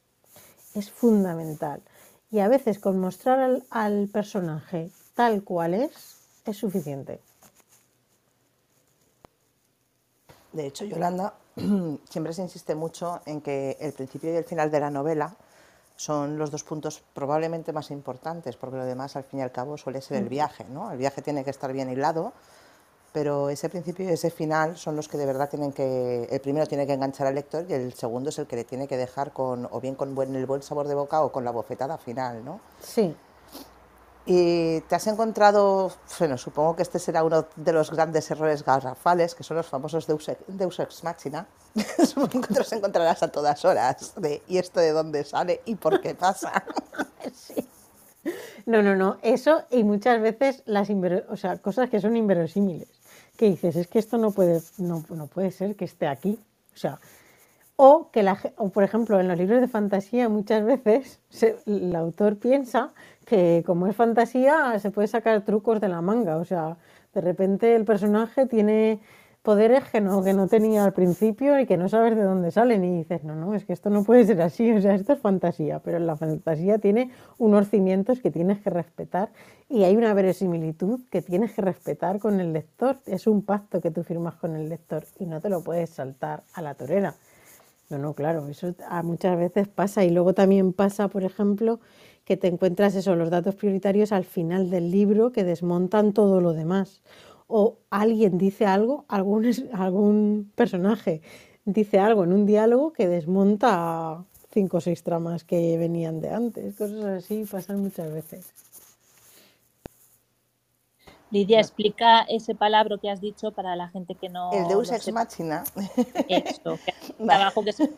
B: Es fundamental. Y a veces con mostrar al, personaje tal cual es, es suficiente.
C: De hecho, Yolanda siempre se insiste mucho en que el principio y el final de la novela son los dos puntos probablemente más importantes, porque lo demás, al fin y al cabo, suele ser el viaje. ¿no? El viaje tiene que estar bien hilado, pero ese principio y ese final son los que de verdad tienen que. El primero tiene que enganchar al lector y el segundo es el que le tiene que dejar con, o bien con buen, el buen sabor de boca o con la bofetada final. ¿no?
B: Sí.
C: Y te has encontrado, bueno, supongo que este será uno de los grandes errores garrafales, que son los famosos Deus, Deus Ex Machina. supongo que los encontrarás a todas horas, de ¿y esto de dónde sale y por qué pasa?
B: sí. No, no, no, eso y muchas veces las o sea, cosas que son inverosímiles, que dices, es que esto no puede, no, no puede ser que esté aquí. O sea, o que la, o por ejemplo en los libros de fantasía muchas veces el autor piensa que como es fantasía se puede sacar trucos de la manga, o sea, de repente el personaje tiene poderes que no, que no tenía al principio y que no sabes de dónde salen y dices, no, no, es que esto no puede ser así, o sea, esto es fantasía, pero la fantasía tiene unos cimientos que tienes que respetar y hay una verosimilitud que tienes que respetar con el lector, es un pacto que tú firmas con el lector y no te lo puedes saltar a la torera. No, no, claro, eso muchas veces pasa y luego también pasa, por ejemplo, que te encuentras eso, los datos prioritarios al final del libro que desmontan todo lo demás. O alguien dice algo, algún, algún personaje dice algo en un diálogo que desmonta cinco o seis tramas que venían de antes. Cosas así pasan muchas veces.
A: Lidia, explica ese palabra que has dicho para la gente que no.
C: El Deus Ex Machina.
A: Eso, que trabajo que se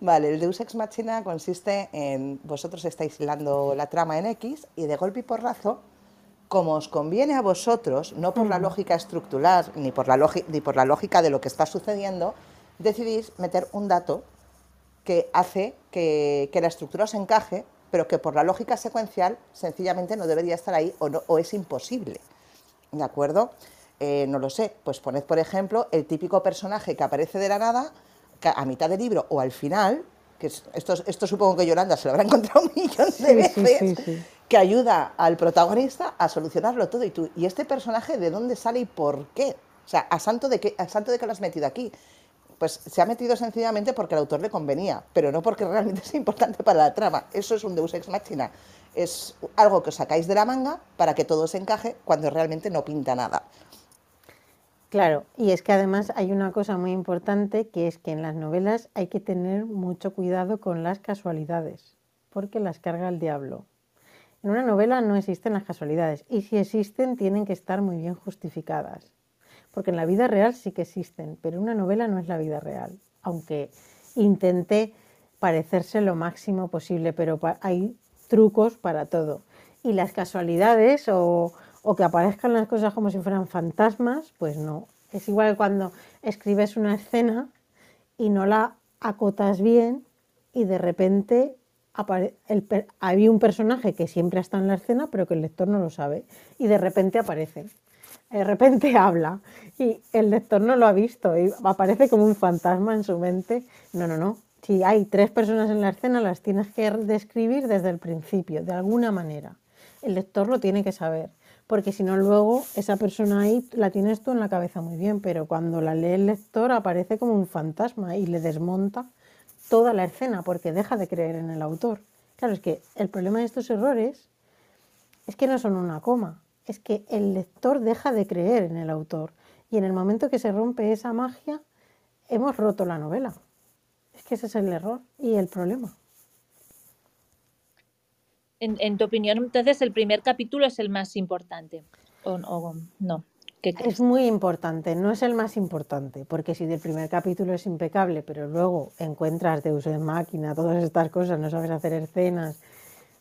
C: Vale, el Deus Ex Machina consiste en vosotros estáis hilando la trama en X y de golpe y porrazo, como os conviene a vosotros, no por la lógica estructural ni por la, ni por la lógica de lo que está sucediendo, decidís meter un dato que hace que, la estructura os encaje, pero que por la lógica secuencial sencillamente no debería estar ahí o, no, o es imposible. ¿De acuerdo? Eh, no lo sé, pues poned por ejemplo el típico personaje que aparece de la nada a mitad del libro o al final, que esto, esto supongo que Yolanda se lo habrá encontrado un millón de veces, que ayuda al protagonista a solucionarlo todo. Y, tú, ¿y este personaje de dónde sale y por qué? O sea, ¿a santo de qué, a santo de qué lo has metido aquí? Pues se ha metido sencillamente porque al autor le convenía, pero no porque realmente es importante para la trama. Eso es un Deus Ex Machina. Es algo que os sacáis de la manga para que todo se encaje cuando realmente no pinta nada.
B: Claro, y es que además hay una cosa muy importante que es que en las novelas hay que tener mucho cuidado con las casualidades, porque las carga el diablo. En una novela no existen las casualidades y si existen tienen que estar muy bien justificadas, porque en la vida real sí que existen, pero una novela no es la vida real, aunque intenté parecerse lo máximo posible, pero hay trucos para todo. Y las casualidades o o que aparezcan las cosas como si fueran fantasmas, pues no. Es igual cuando escribes una escena y no la acotas bien y de repente hay un personaje que siempre está en la escena pero que el lector no lo sabe y de repente aparece. De repente habla y el lector no lo ha visto y aparece como un fantasma en su mente. No, no, no. Si hay tres personas en la escena las tienes que describir desde el principio, de alguna manera. El lector lo tiene que saber porque si no luego esa persona ahí la tienes tú en la cabeza muy bien, pero cuando la lee el lector aparece como un fantasma y le desmonta toda la escena porque deja de creer en el autor. Claro, es que el problema de estos errores es que no son una coma, es que el lector deja de creer en el autor y en el momento que se rompe esa magia hemos roto la novela. Es que ese es el error y el problema
A: en, tu opinión, entonces el primer capítulo es el más importante. ¿O, no?
B: Es muy importante, no es el más importante, porque si el primer capítulo es impecable, pero luego encuentras de uso de máquina, todas estas cosas, no sabes hacer escenas,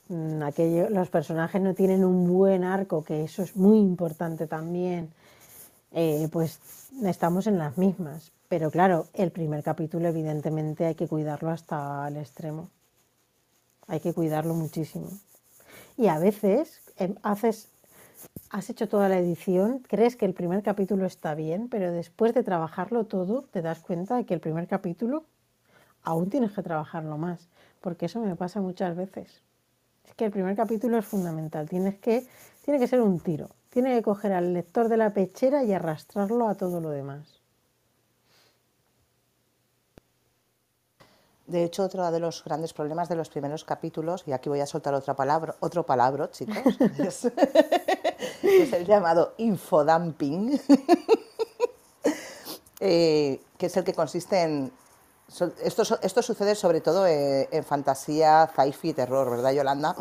B: mm, aquello, los personajes no tienen un buen arco, que eso es muy importante también, eh, pues estamos en las mismas. Pero claro, el primer capítulo evidentemente hay que cuidarlo hasta el extremo. Hay que cuidarlo muchísimo. Y a veces em, haces, has hecho toda la edición, crees que el primer capítulo está bien, pero después de trabajarlo todo te das cuenta de que el primer capítulo aún tienes que trabajarlo más, porque eso me pasa muchas veces. Es que el primer capítulo es fundamental, tienes que, Tiene que ser un tiro. Tiene que coger al lector de la pechera y arrastrarlo a todo lo demás.
C: De hecho, otro de los grandes problemas de los primeros capítulos, y aquí voy a soltar otra palabra, otro palabra, chicos, es, es el llamado infodumping, eh, que es el que consiste en... Esto, esto sucede sobre todo eh, en fantasía, sci-fi y terror, ¿verdad, Yolanda?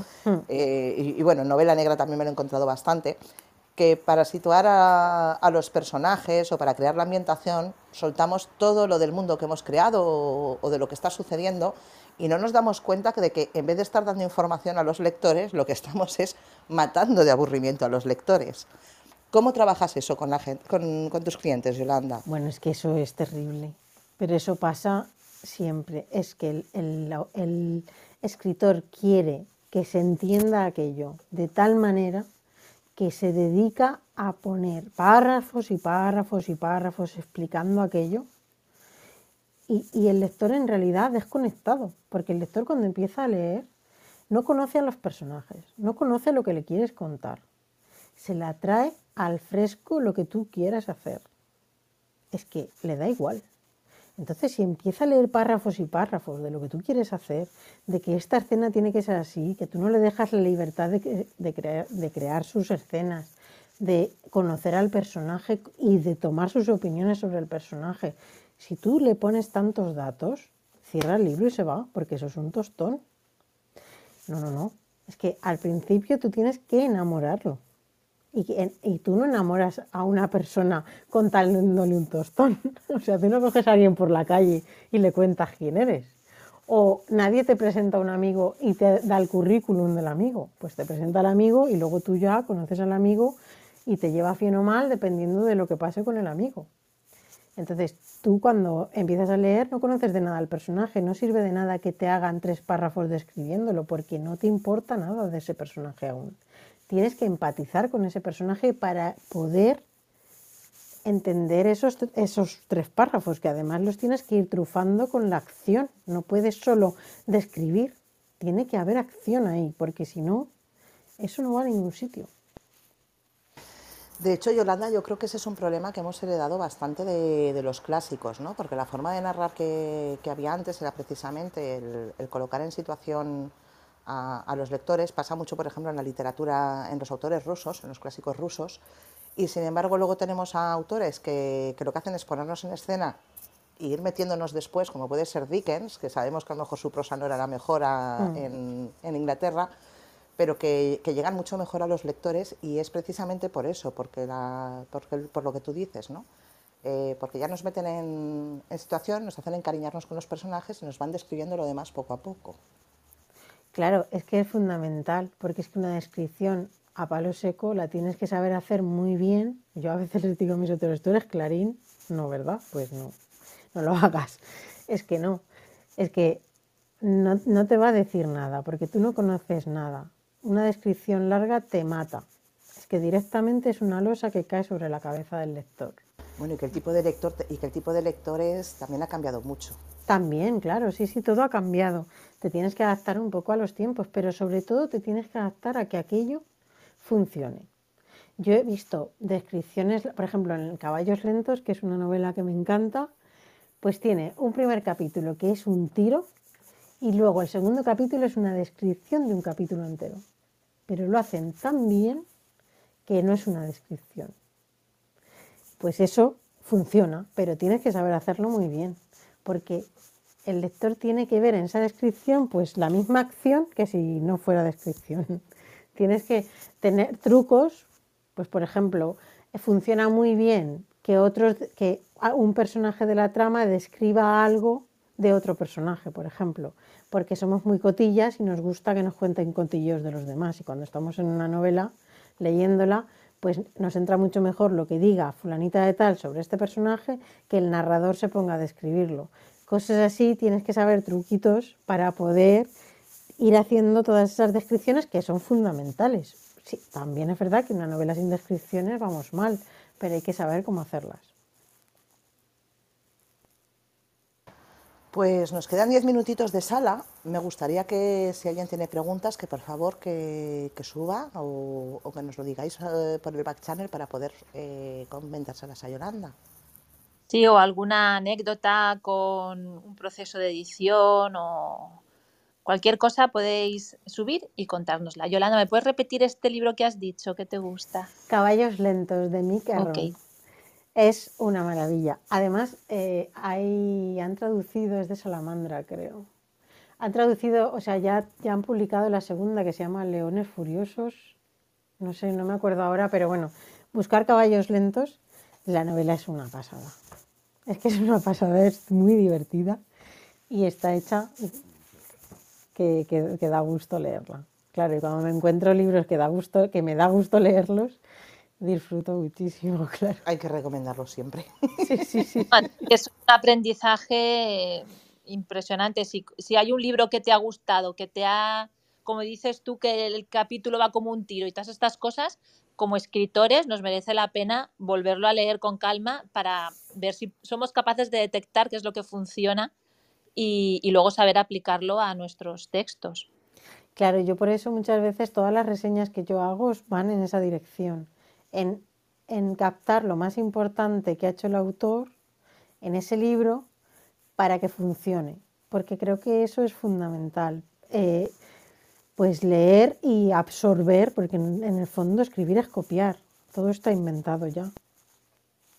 C: Eh, y, y bueno, en novela negra también me lo he encontrado bastante, que para situar a, los personajes o para crear la ambientación, soltamos todo lo del mundo que hemos creado o, de lo que está sucediendo y no nos damos cuenta de que en vez de estar dando información a los lectores, lo que estamos es matando de aburrimiento a los lectores. ¿Cómo trabajas eso con, la gente, con, tus clientes, Yolanda?
B: Bueno, es que eso es terrible, pero eso pasa siempre. Es que el escritor quiere que se entienda aquello de tal manera que se dedica a poner párrafos y párrafos y párrafos explicando aquello. Y, y el lector en realidad desconectado, porque el lector cuando empieza a leer no conoce a los personajes, no conoce lo que le quieres contar, se la trae al fresco lo que tú quieras hacer. Es que le da igual. Entonces, si empieza a leer párrafos y párrafos de lo que tú quieres hacer, de que esta escena tiene que ser así, que tú no le dejas la libertad de, de de crear sus escenas, de conocer al personaje y de tomar sus opiniones sobre el personaje, si tú le pones tantos datos, cierra el libro y se va, porque eso es un tostón. No, no, no. Es que al principio tú tienes que enamorarlo. Y, tú no enamoras a una persona contándole un tostón. O sea, tú no coges a alguien por la calle y le cuentas quién eres. O nadie te presenta a un amigo y te da el currículum del amigo. Pues te presenta al amigo y luego tú ya conoces al amigo y te lleva bien o mal dependiendo de lo que pase con el amigo. Entonces, tú cuando empiezas a leer no conoces de nada al personaje, no sirve de nada que te hagan tres párrafos describiéndolo, porque no te importa nada de ese personaje aún. Tienes que empatizar con ese personaje para poder entender esos, esos tres párrafos, que además los tienes que ir trufando con la acción. No puedes solo describir, tiene que haber acción ahí, porque si no, eso no va a ningún sitio.
C: De hecho, Yolanda, yo creo que ese es un problema que hemos heredado bastante de, los clásicos, ¿no? Porque la forma de narrar que, había antes era precisamente el colocar en situación a, a los lectores. Pasa mucho, por ejemplo, en la literatura, en los autores rusos, en los clásicos rusos. Y sin embargo, luego tenemos a autores que, que lo que hacen es ponernos en escena e ir metiéndonos después, como puede ser Dickens, que sabemos que a lo mejor su prosa no era la mejor a- en, en Inglaterra, pero que, que llegan mucho mejor a los lectores y es precisamente por eso, porque la, porque, por lo que tú dices, ¿no? Eh, porque ya nos meten en, en situación, nos hacen encariñarnos con los personajes y nos van describiendo lo demás poco a poco.
B: Claro, es que es fundamental, porque es que una descripción a palo seco la tienes que saber hacer muy bien. Yo a veces les digo a mis autores, ¿tú eres Clarín? No, ¿verdad? Pues no, no lo hagas. Es que no, es que no, no te va a decir nada, porque tú no conoces nada. Una descripción larga te mata. Es que directamente es una losa que cae sobre la cabeza del lector.
C: Bueno, y que el tipo de lector y que el tipo de lectores también ha cambiado mucho.
B: También, claro, sí, sí, todo ha cambiado. Te tienes que adaptar un poco a los tiempos, pero sobre todo te tienes que adaptar a que aquello funcione. Yo he visto descripciones, por ejemplo, en Caballos Lentos, que es una novela que me encanta, pues tiene un primer capítulo que es un tiro y luego el segundo capítulo es una descripción de un capítulo entero. Pero lo hacen tan bien que no es una descripción. Pues eso funciona, pero tienes que saber hacerlo muy bien, porque el lector tiene que ver en esa descripción pues la misma acción que si no fuera descripción. Tienes que tener trucos, pues por ejemplo, funciona muy bien que otros que un personaje de la trama describa algo de otro personaje, por ejemplo, porque somos muy cotillas y nos gusta que nos cuenten cotillos de los demás y cuando estamos en una novela leyéndola, pues nos entra mucho mejor lo que diga fulanita de tal sobre este personaje que el narrador se ponga a describirlo. Cosas así, tienes que saber truquitos para poder ir haciendo todas esas descripciones que son fundamentales. Sí, también es verdad que una novela sin descripciones vamos mal, pero hay que saber cómo hacerlas.
C: Pues nos quedan diez minutitos de sala. Me gustaría que si alguien tiene preguntas, que por favor que, que suba o, o, que nos lo digáis eh, por el back channel para poder eh, comentárselas a Yolanda.
A: Sí, o alguna anécdota con un proceso de edición o cualquier cosa podéis subir y contárnosla. Yolanda, ¿me puedes repetir este libro que has dicho que te gusta?
B: Caballos lentos de Mick Herron.
A: Ok.
B: Es una maravilla. Además, eh, hay, han traducido, es de Salamandra, creo. Han traducido, o sea, ya, ya han publicado la segunda que se llama Leones Furiosos. No sé, no me acuerdo ahora, pero bueno, buscar caballos lentos, la novela es una pasada. Es que es una pasada, es muy divertida y está hecha que, que, que da gusto leerla. Claro, y cuando me encuentro libros que, da gusto, que me da gusto leerlos, disfruto muchísimo, claro.
C: Hay que recomendarlo siempre.
B: Sí, sí, sí.
A: Es un aprendizaje impresionante. Si, si, hay un libro que te ha gustado, que te ha, como dices tú, que el capítulo va como un tiro y todas estas cosas, como escritores nos merece la pena volverlo a leer con calma para ver si somos capaces de detectar qué es lo que funciona y, y luego saber aplicarlo a nuestros textos.
B: Claro, yo por eso muchas veces todas las reseñas que yo hago van en esa dirección, en, en captar lo más importante que ha hecho el autor en ese libro para que funcione, porque creo que eso es fundamental. Eh, pues leer y absorber, porque en, en, el fondo escribir es copiar, todo está inventado ya,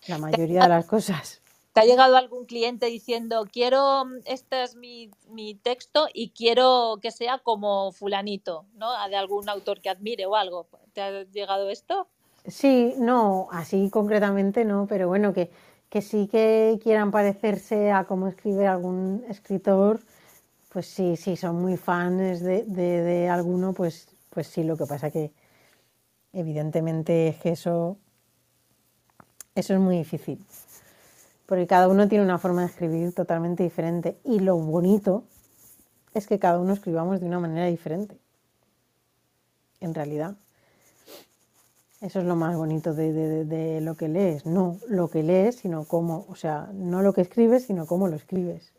B: la mayoría de las cosas.
A: ¿Te ha llegado algún cliente diciendo, quiero, este es mi, mi texto y quiero que sea como fulanito, ¿no? De algún autor que admire o algo. ¿Te ha llegado esto?
B: Sí, no, así concretamente no, pero bueno, que, que sí que quieran parecerse a cómo escribe algún escritor, pues sí, sí, son muy fans de, de, de, alguno, pues, pues sí, lo que pasa que evidentemente es que eso, eso es muy difícil, porque cada uno tiene una forma de escribir totalmente diferente y lo bonito es que cada uno escribamos de una manera diferente, en realidad. Eso es lo más bonito de, de, de, lo que lees, no lo que lees, sino cómo, o sea, no lo que escribes, sino cómo lo escribes.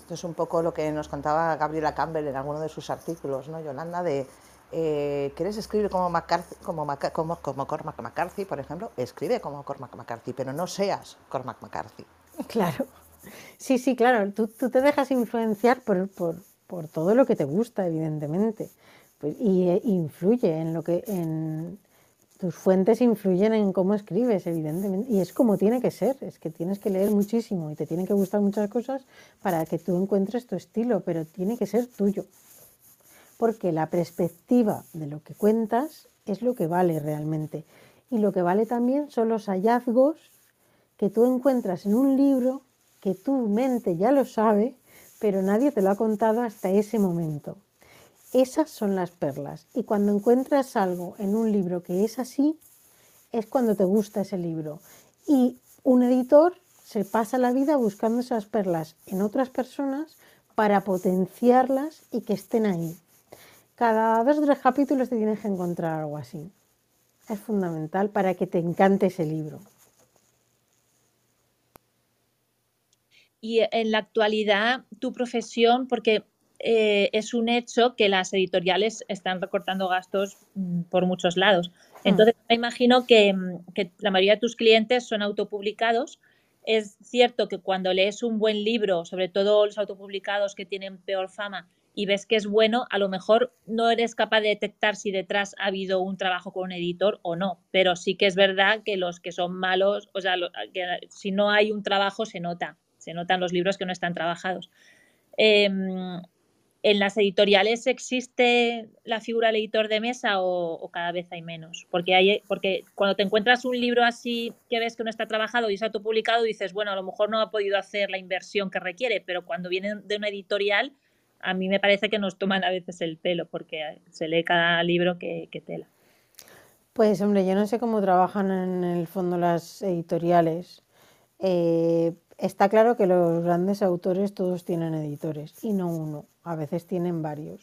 C: Esto es un poco lo que nos contaba Gabriela Campbell en alguno de sus artículos, ¿no, Yolanda? De, eh, ¿quieres escribir como, McCarthy, como, como, como Cormac McCarthy, por ejemplo? Escribe como Cormac McCarthy, pero no seas Cormac McCarthy.
B: Claro, sí, sí, claro, tú, tú te dejas influenciar por, por, por, todo lo que te gusta, evidentemente, pues, y eh, influye en lo que... En, tus fuentes influyen en cómo escribes, evidentemente, y es como tiene que ser, es que tienes que leer muchísimo y te tienen que gustar muchas cosas para que tú encuentres tu estilo, pero tiene que ser tuyo, porque la perspectiva de lo que cuentas es lo que vale realmente, y lo que vale también son los hallazgos que tú encuentras en un libro que tu mente ya lo sabe, pero nadie te lo ha contado hasta ese momento. Esas son las perlas. Y cuando encuentras algo en un libro que es así, es cuando te gusta ese libro. Y un editor se pasa la vida buscando esas perlas en otras personas para potenciarlas y que estén ahí. Cada dos o tres capítulos te tienes que encontrar algo así. Es fundamental para que te encante ese libro.
A: Y en la actualidad, tu profesión, porque eh, es un hecho que las editoriales están recortando gastos mm, por muchos lados. Entonces, me imagino que, mm, que, la mayoría de tus clientes son autopublicados. Es cierto que cuando lees un buen libro, sobre todo los autopublicados que tienen peor fama, y ves que es bueno, a lo mejor no eres capaz de detectar si detrás ha habido un trabajo con un editor o no, pero sí que es verdad que los que son malos, o sea, que si no hay un trabajo se nota, se notan los libros que no están trabajados. Eh, ¿En las editoriales existe la figura del editor de mesa o, cada vez hay menos? Porque, hay, porque cuando te encuentras un libro así que ves que no está trabajado y es autopublicado, dices, bueno, a lo mejor no ha podido hacer la inversión que requiere, pero cuando viene de una editorial, a mí me parece que nos toman a veces el pelo porque se lee cada libro que, que tela.
B: Pues hombre, yo no sé cómo trabajan en el fondo las editoriales. Eh, Está claro que los grandes autores todos tienen editores y no uno, a veces tienen varios,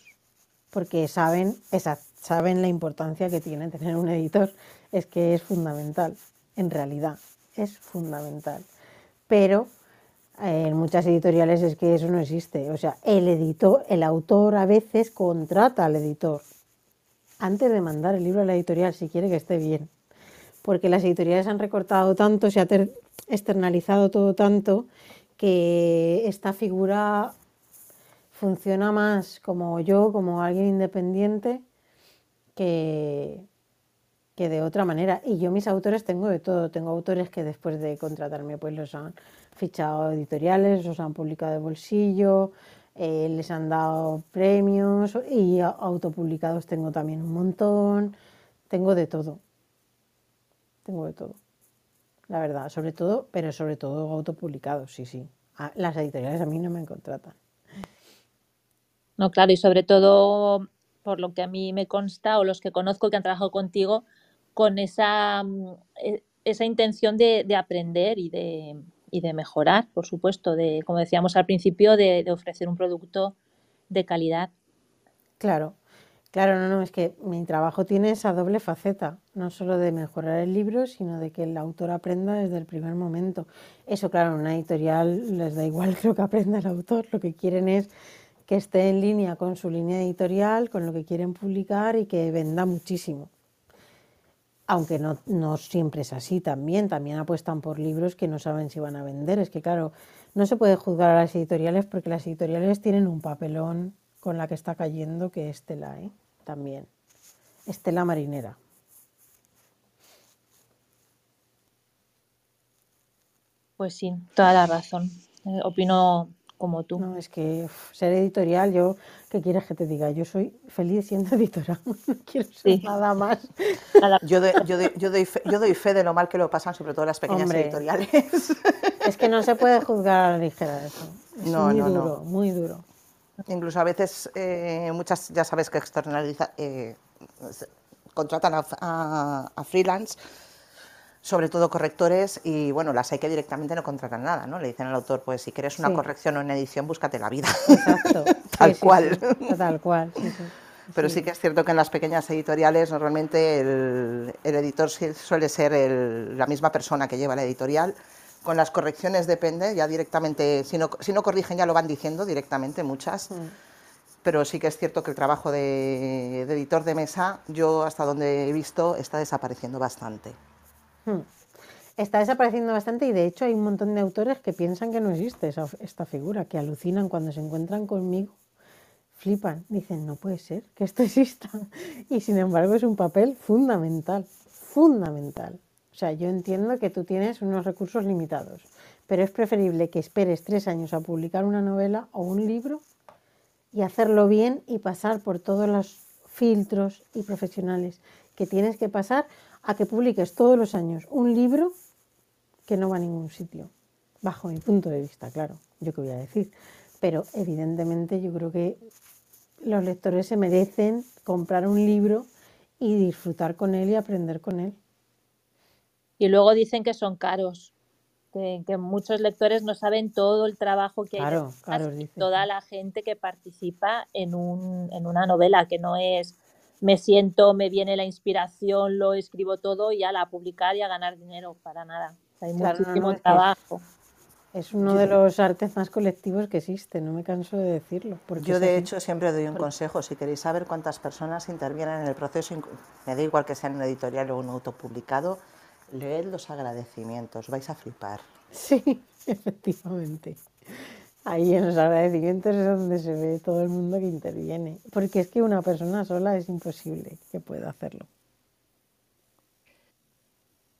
B: porque saben, esa, saben la importancia que tiene tener un editor, es que es fundamental, en realidad, es fundamental. Pero En muchas editoriales es que eso no existe. O sea, el editor, el autor a veces contrata al editor antes de mandar el libro a la editorial si quiere que esté bien. Porque las editoriales han recortado tanto, se ha externalizado todo tanto que esta figura funciona más como yo, como alguien independiente, que, que de otra manera. Y yo mis autores tengo de todo. Tengo autores que después de contratarme pues los han fichado editoriales, los han publicado de bolsillo, eh, les han dado premios y autopublicados tengo también un montón. Tengo de todo. Tengo de todo la verdad, sobre todo, pero sobre todo autopublicados, sí, sí. las editoriales a mí no me contratan.
A: No, claro, y sobre todo, por lo que a mí me consta o los que conozco que han trabajado contigo, con esa, mm, e, esa intención de, aprender y de, y de, mejorar, por supuesto, de, como decíamos al principio, de ofrecer un producto de calidad.
B: Claro, Claro, no, no, es que mi trabajo tiene esa doble faceta, no solo de mejorar el libro, sino de que el autor aprenda desde el primer momento. Eso, claro, en una editorial les da igual lo que aprenda el autor, lo que quieren es que esté en línea con su línea editorial, con lo que quieren publicar y que venda muchísimo. Aunque no, no siempre es así también, también apuestan por libros que no saben si van a vender. Es que, claro, no se puede juzgar a las editoriales porque las editoriales tienen un papelón con la que está cayendo, que es Estela, ¿eh? también. Estela Marinera.
A: Pues sí, toda la razón. Eh, opino como tú.
B: No, es que ser editorial, yo, ¿qué quieres que te diga? Yo soy feliz siendo editora, no quiero ser nada más.
C: Yo, yo, doy fe, de lo mal que lo pasan, sobre todo las pequeñas editoriales.
B: Es que no se puede juzgar a la ligera eso. Es no, muy duro, muy duro.
C: Incluso a veces, eh, muchas ya sabes que externaliza, eh, contratan a, freelance, sobre todo correctores, y bueno, las hay que directamente no contratan nada, ¿no? Le dicen al autor, pues si quieres una corrección o una edición, búscate la vida. Exacto. tal, cual.
B: tal cual.
C: Pero sí. que es cierto que en las pequeñas editoriales normalmente el, editor suele ser la misma persona que lleva la editorial con las correcciones depende, ya directamente, si no, si no corrigen ya lo van diciendo directamente muchas. Mm. Pero sí que es cierto que el trabajo de, editor de mesa, yo hasta donde he visto, está desapareciendo bastante.
B: Mm. Está desapareciendo bastante y de hecho hay un montón de autores que piensan que no existe esta figura, que alucinan cuando se encuentran conmigo, flipan, dicen, no puede ser que esto exista. Y sin embargo es un papel fundamental, fundamental. O sea, yo entiendo que tú tienes unos recursos limitados, pero es preferible que esperes tres años a publicar una novela o un libro y hacerlo bien y pasar por todos los filtros y profesionales que tienes que pasar a que publiques todos los años un libro que no va a ningún sitio, bajo mi punto de vista, claro, yo qué voy a decir. Pero evidentemente yo creo que los lectores se merecen comprar un libro y disfrutar con él y aprender con él.
A: Y luego dicen que son caros, que, muchos lectores no saben todo el trabajo que hay toda la gente que participa en, un, en una novela, que no es me siento, me viene la inspiración, lo escribo todo y a la publicar y a ganar dinero, para nada. hay muchísimo trabajo.
B: Es uno de los artes más colectivos que existe, no me canso de decirlo.
C: Yo, de hecho, siempre doy un consejo. Si queréis saber cuántas personas intervienen en el proceso, me da igual que sea en un editorial o un autopublicado, leed los agradecimientos, vais a flipar.
B: Sí, efectivamente. Ahí en los agradecimientos es donde se ve todo el mundo que interviene, porque es que una persona sola es imposible que pueda hacerlo.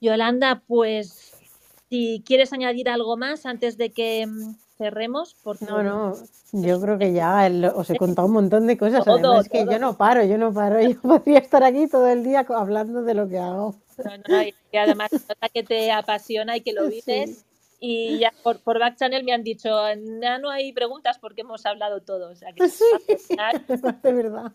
A: Yolanda, pues si quieres añadir algo más antes de que mm, cerremos. Porque...
B: No, no, yo creo que ya os he contado un montón de cosas. Además, que yo no paro, yo no paro. Yo podría estar aquí todo el día hablando de lo que hago.
A: No, no, y además que te apasiona y que lo vives. Y ya por, por Back Channel me han dicho, ya no hay preguntas porque hemos hablado todos. O sea, que
B: sí, de verdad.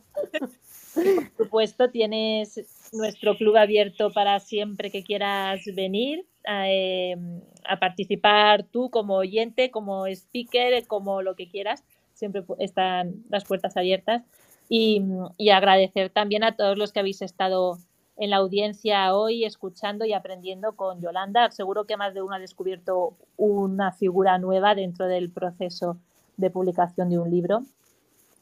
A: por supuesto, tienes nuestro club abierto para siempre que quieras venir a, em, a, participar tú como oyente, como speaker, como lo que quieras. Siempre están las puertas abiertas. Y, y agradecer también a todos los que habéis estado en la audiencia hoy escuchando y aprendiendo con Yolanda. Seguro que más de uno ha descubierto una figura nueva dentro del proceso de publicación de un libro.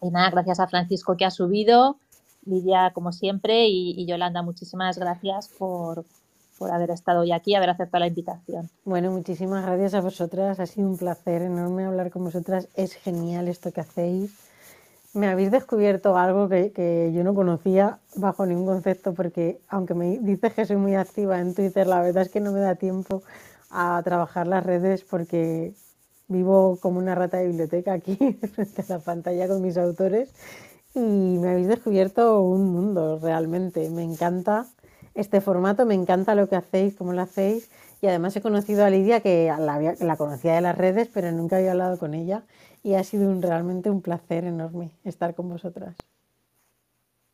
A: Y nada, gracias a Francisco que ha subido, Lidia como siempre y, Yolanda, muchísimas gracias por, por haber estado hoy aquí, haber aceptado la invitación.
B: Bueno, muchísimas gracias a vosotras, ha sido un placer enorme hablar con vosotras, es genial esto que hacéis me habéis descubierto algo que, yo no conocía bajo ningún concepto, porque aunque me dices que soy muy activa en Twitter, la verdad es que no me da tiempo a trabajar las redes porque vivo como una rata de biblioteca aquí frente a la pantalla con mis autores y me habéis descubierto un mundo realmente. Me encanta este formato, me encanta lo que hacéis, cómo lo hacéis. Y además he conocido a Lidia que la, la conocía de las redes pero nunca había hablado con ella y ha sido realmente un placer enorme estar con vosotras.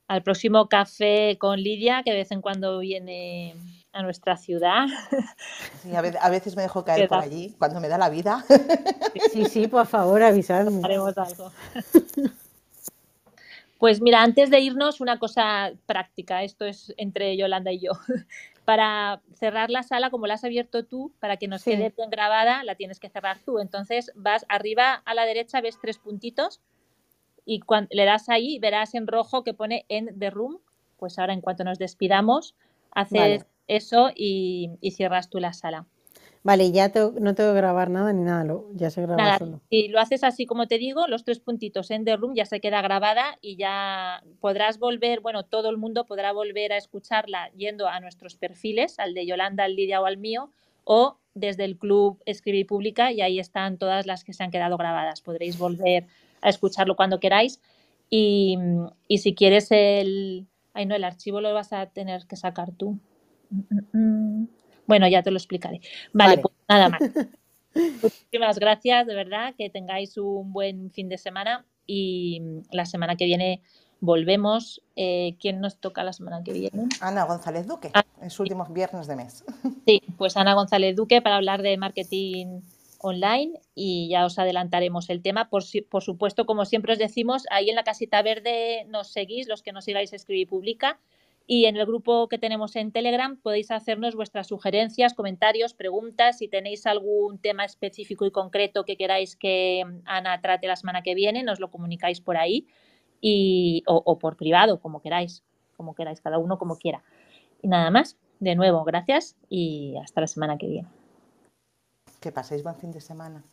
A: Al próximo café con Lidia, que de vez en cuando viene a nuestra ciudad.
C: a veces me dejo caer por allí cuando me da la vida.
B: Sí, sí, por favor, avisadme.
A: Haremos algo. Pues mira, antes de irnos, una cosa práctica. Esto es entre Yolanda y yo para cerrar la sala, como la has abierto tú, para que nos quede bien grabada, la tienes que cerrar tú. Entonces vas arriba a la derecha, ves tres puntitos y cuando le das ahí, verás en rojo que pone End the Room. Pues ahora, en cuanto nos despidamos, haces eso y cierras tú la sala.
B: Vale, ya no tengo que grabar nada ni nada, lo, ya se graba solo.
A: Si lo haces así como te digo, los tres puntitos en The Room ya se queda grabada y ya podrás volver, bueno, todo el mundo podrá volver a escucharla yendo a nuestros perfiles, al de Yolanda, al Lidia o al mío, o desde el club Escribir Pública y ahí están todas las que se han quedado grabadas. Podréis volver a escucharlo cuando queráis y, y si quieres el... Ay, no, el archivo lo vas a tener que sacar tú. Mm, mm, mm. Bueno, ya te lo explicaré. Vale, pues nada más. Muchísimas gracias, de verdad, que tengáis un buen fin de semana y la semana que viene volvemos. Eh, ¿Quién nos toca la semana que viene?
C: Ana González Duque, ah, en su último viernes de mes.
A: Sí, pues Ana González Duque para hablar de marketing online y ya os adelantaremos el tema. Por, por supuesto, como siempre os decimos, ahí en la casita verde nos seguís, los que nos sigáis escribir y publica y en el grupo que tenemos en Telegram podéis hacernos vuestras sugerencias, comentarios, preguntas. Si tenéis algún tema específico y concreto que queráis que Ana trate la semana que viene, nos lo comunicáis por ahí y, o, por privado, como queráis, como queráis, cada uno como quiera. Y nada más, de nuevo, gracias y hasta la semana que viene.
C: Que paséis buen fin de semana.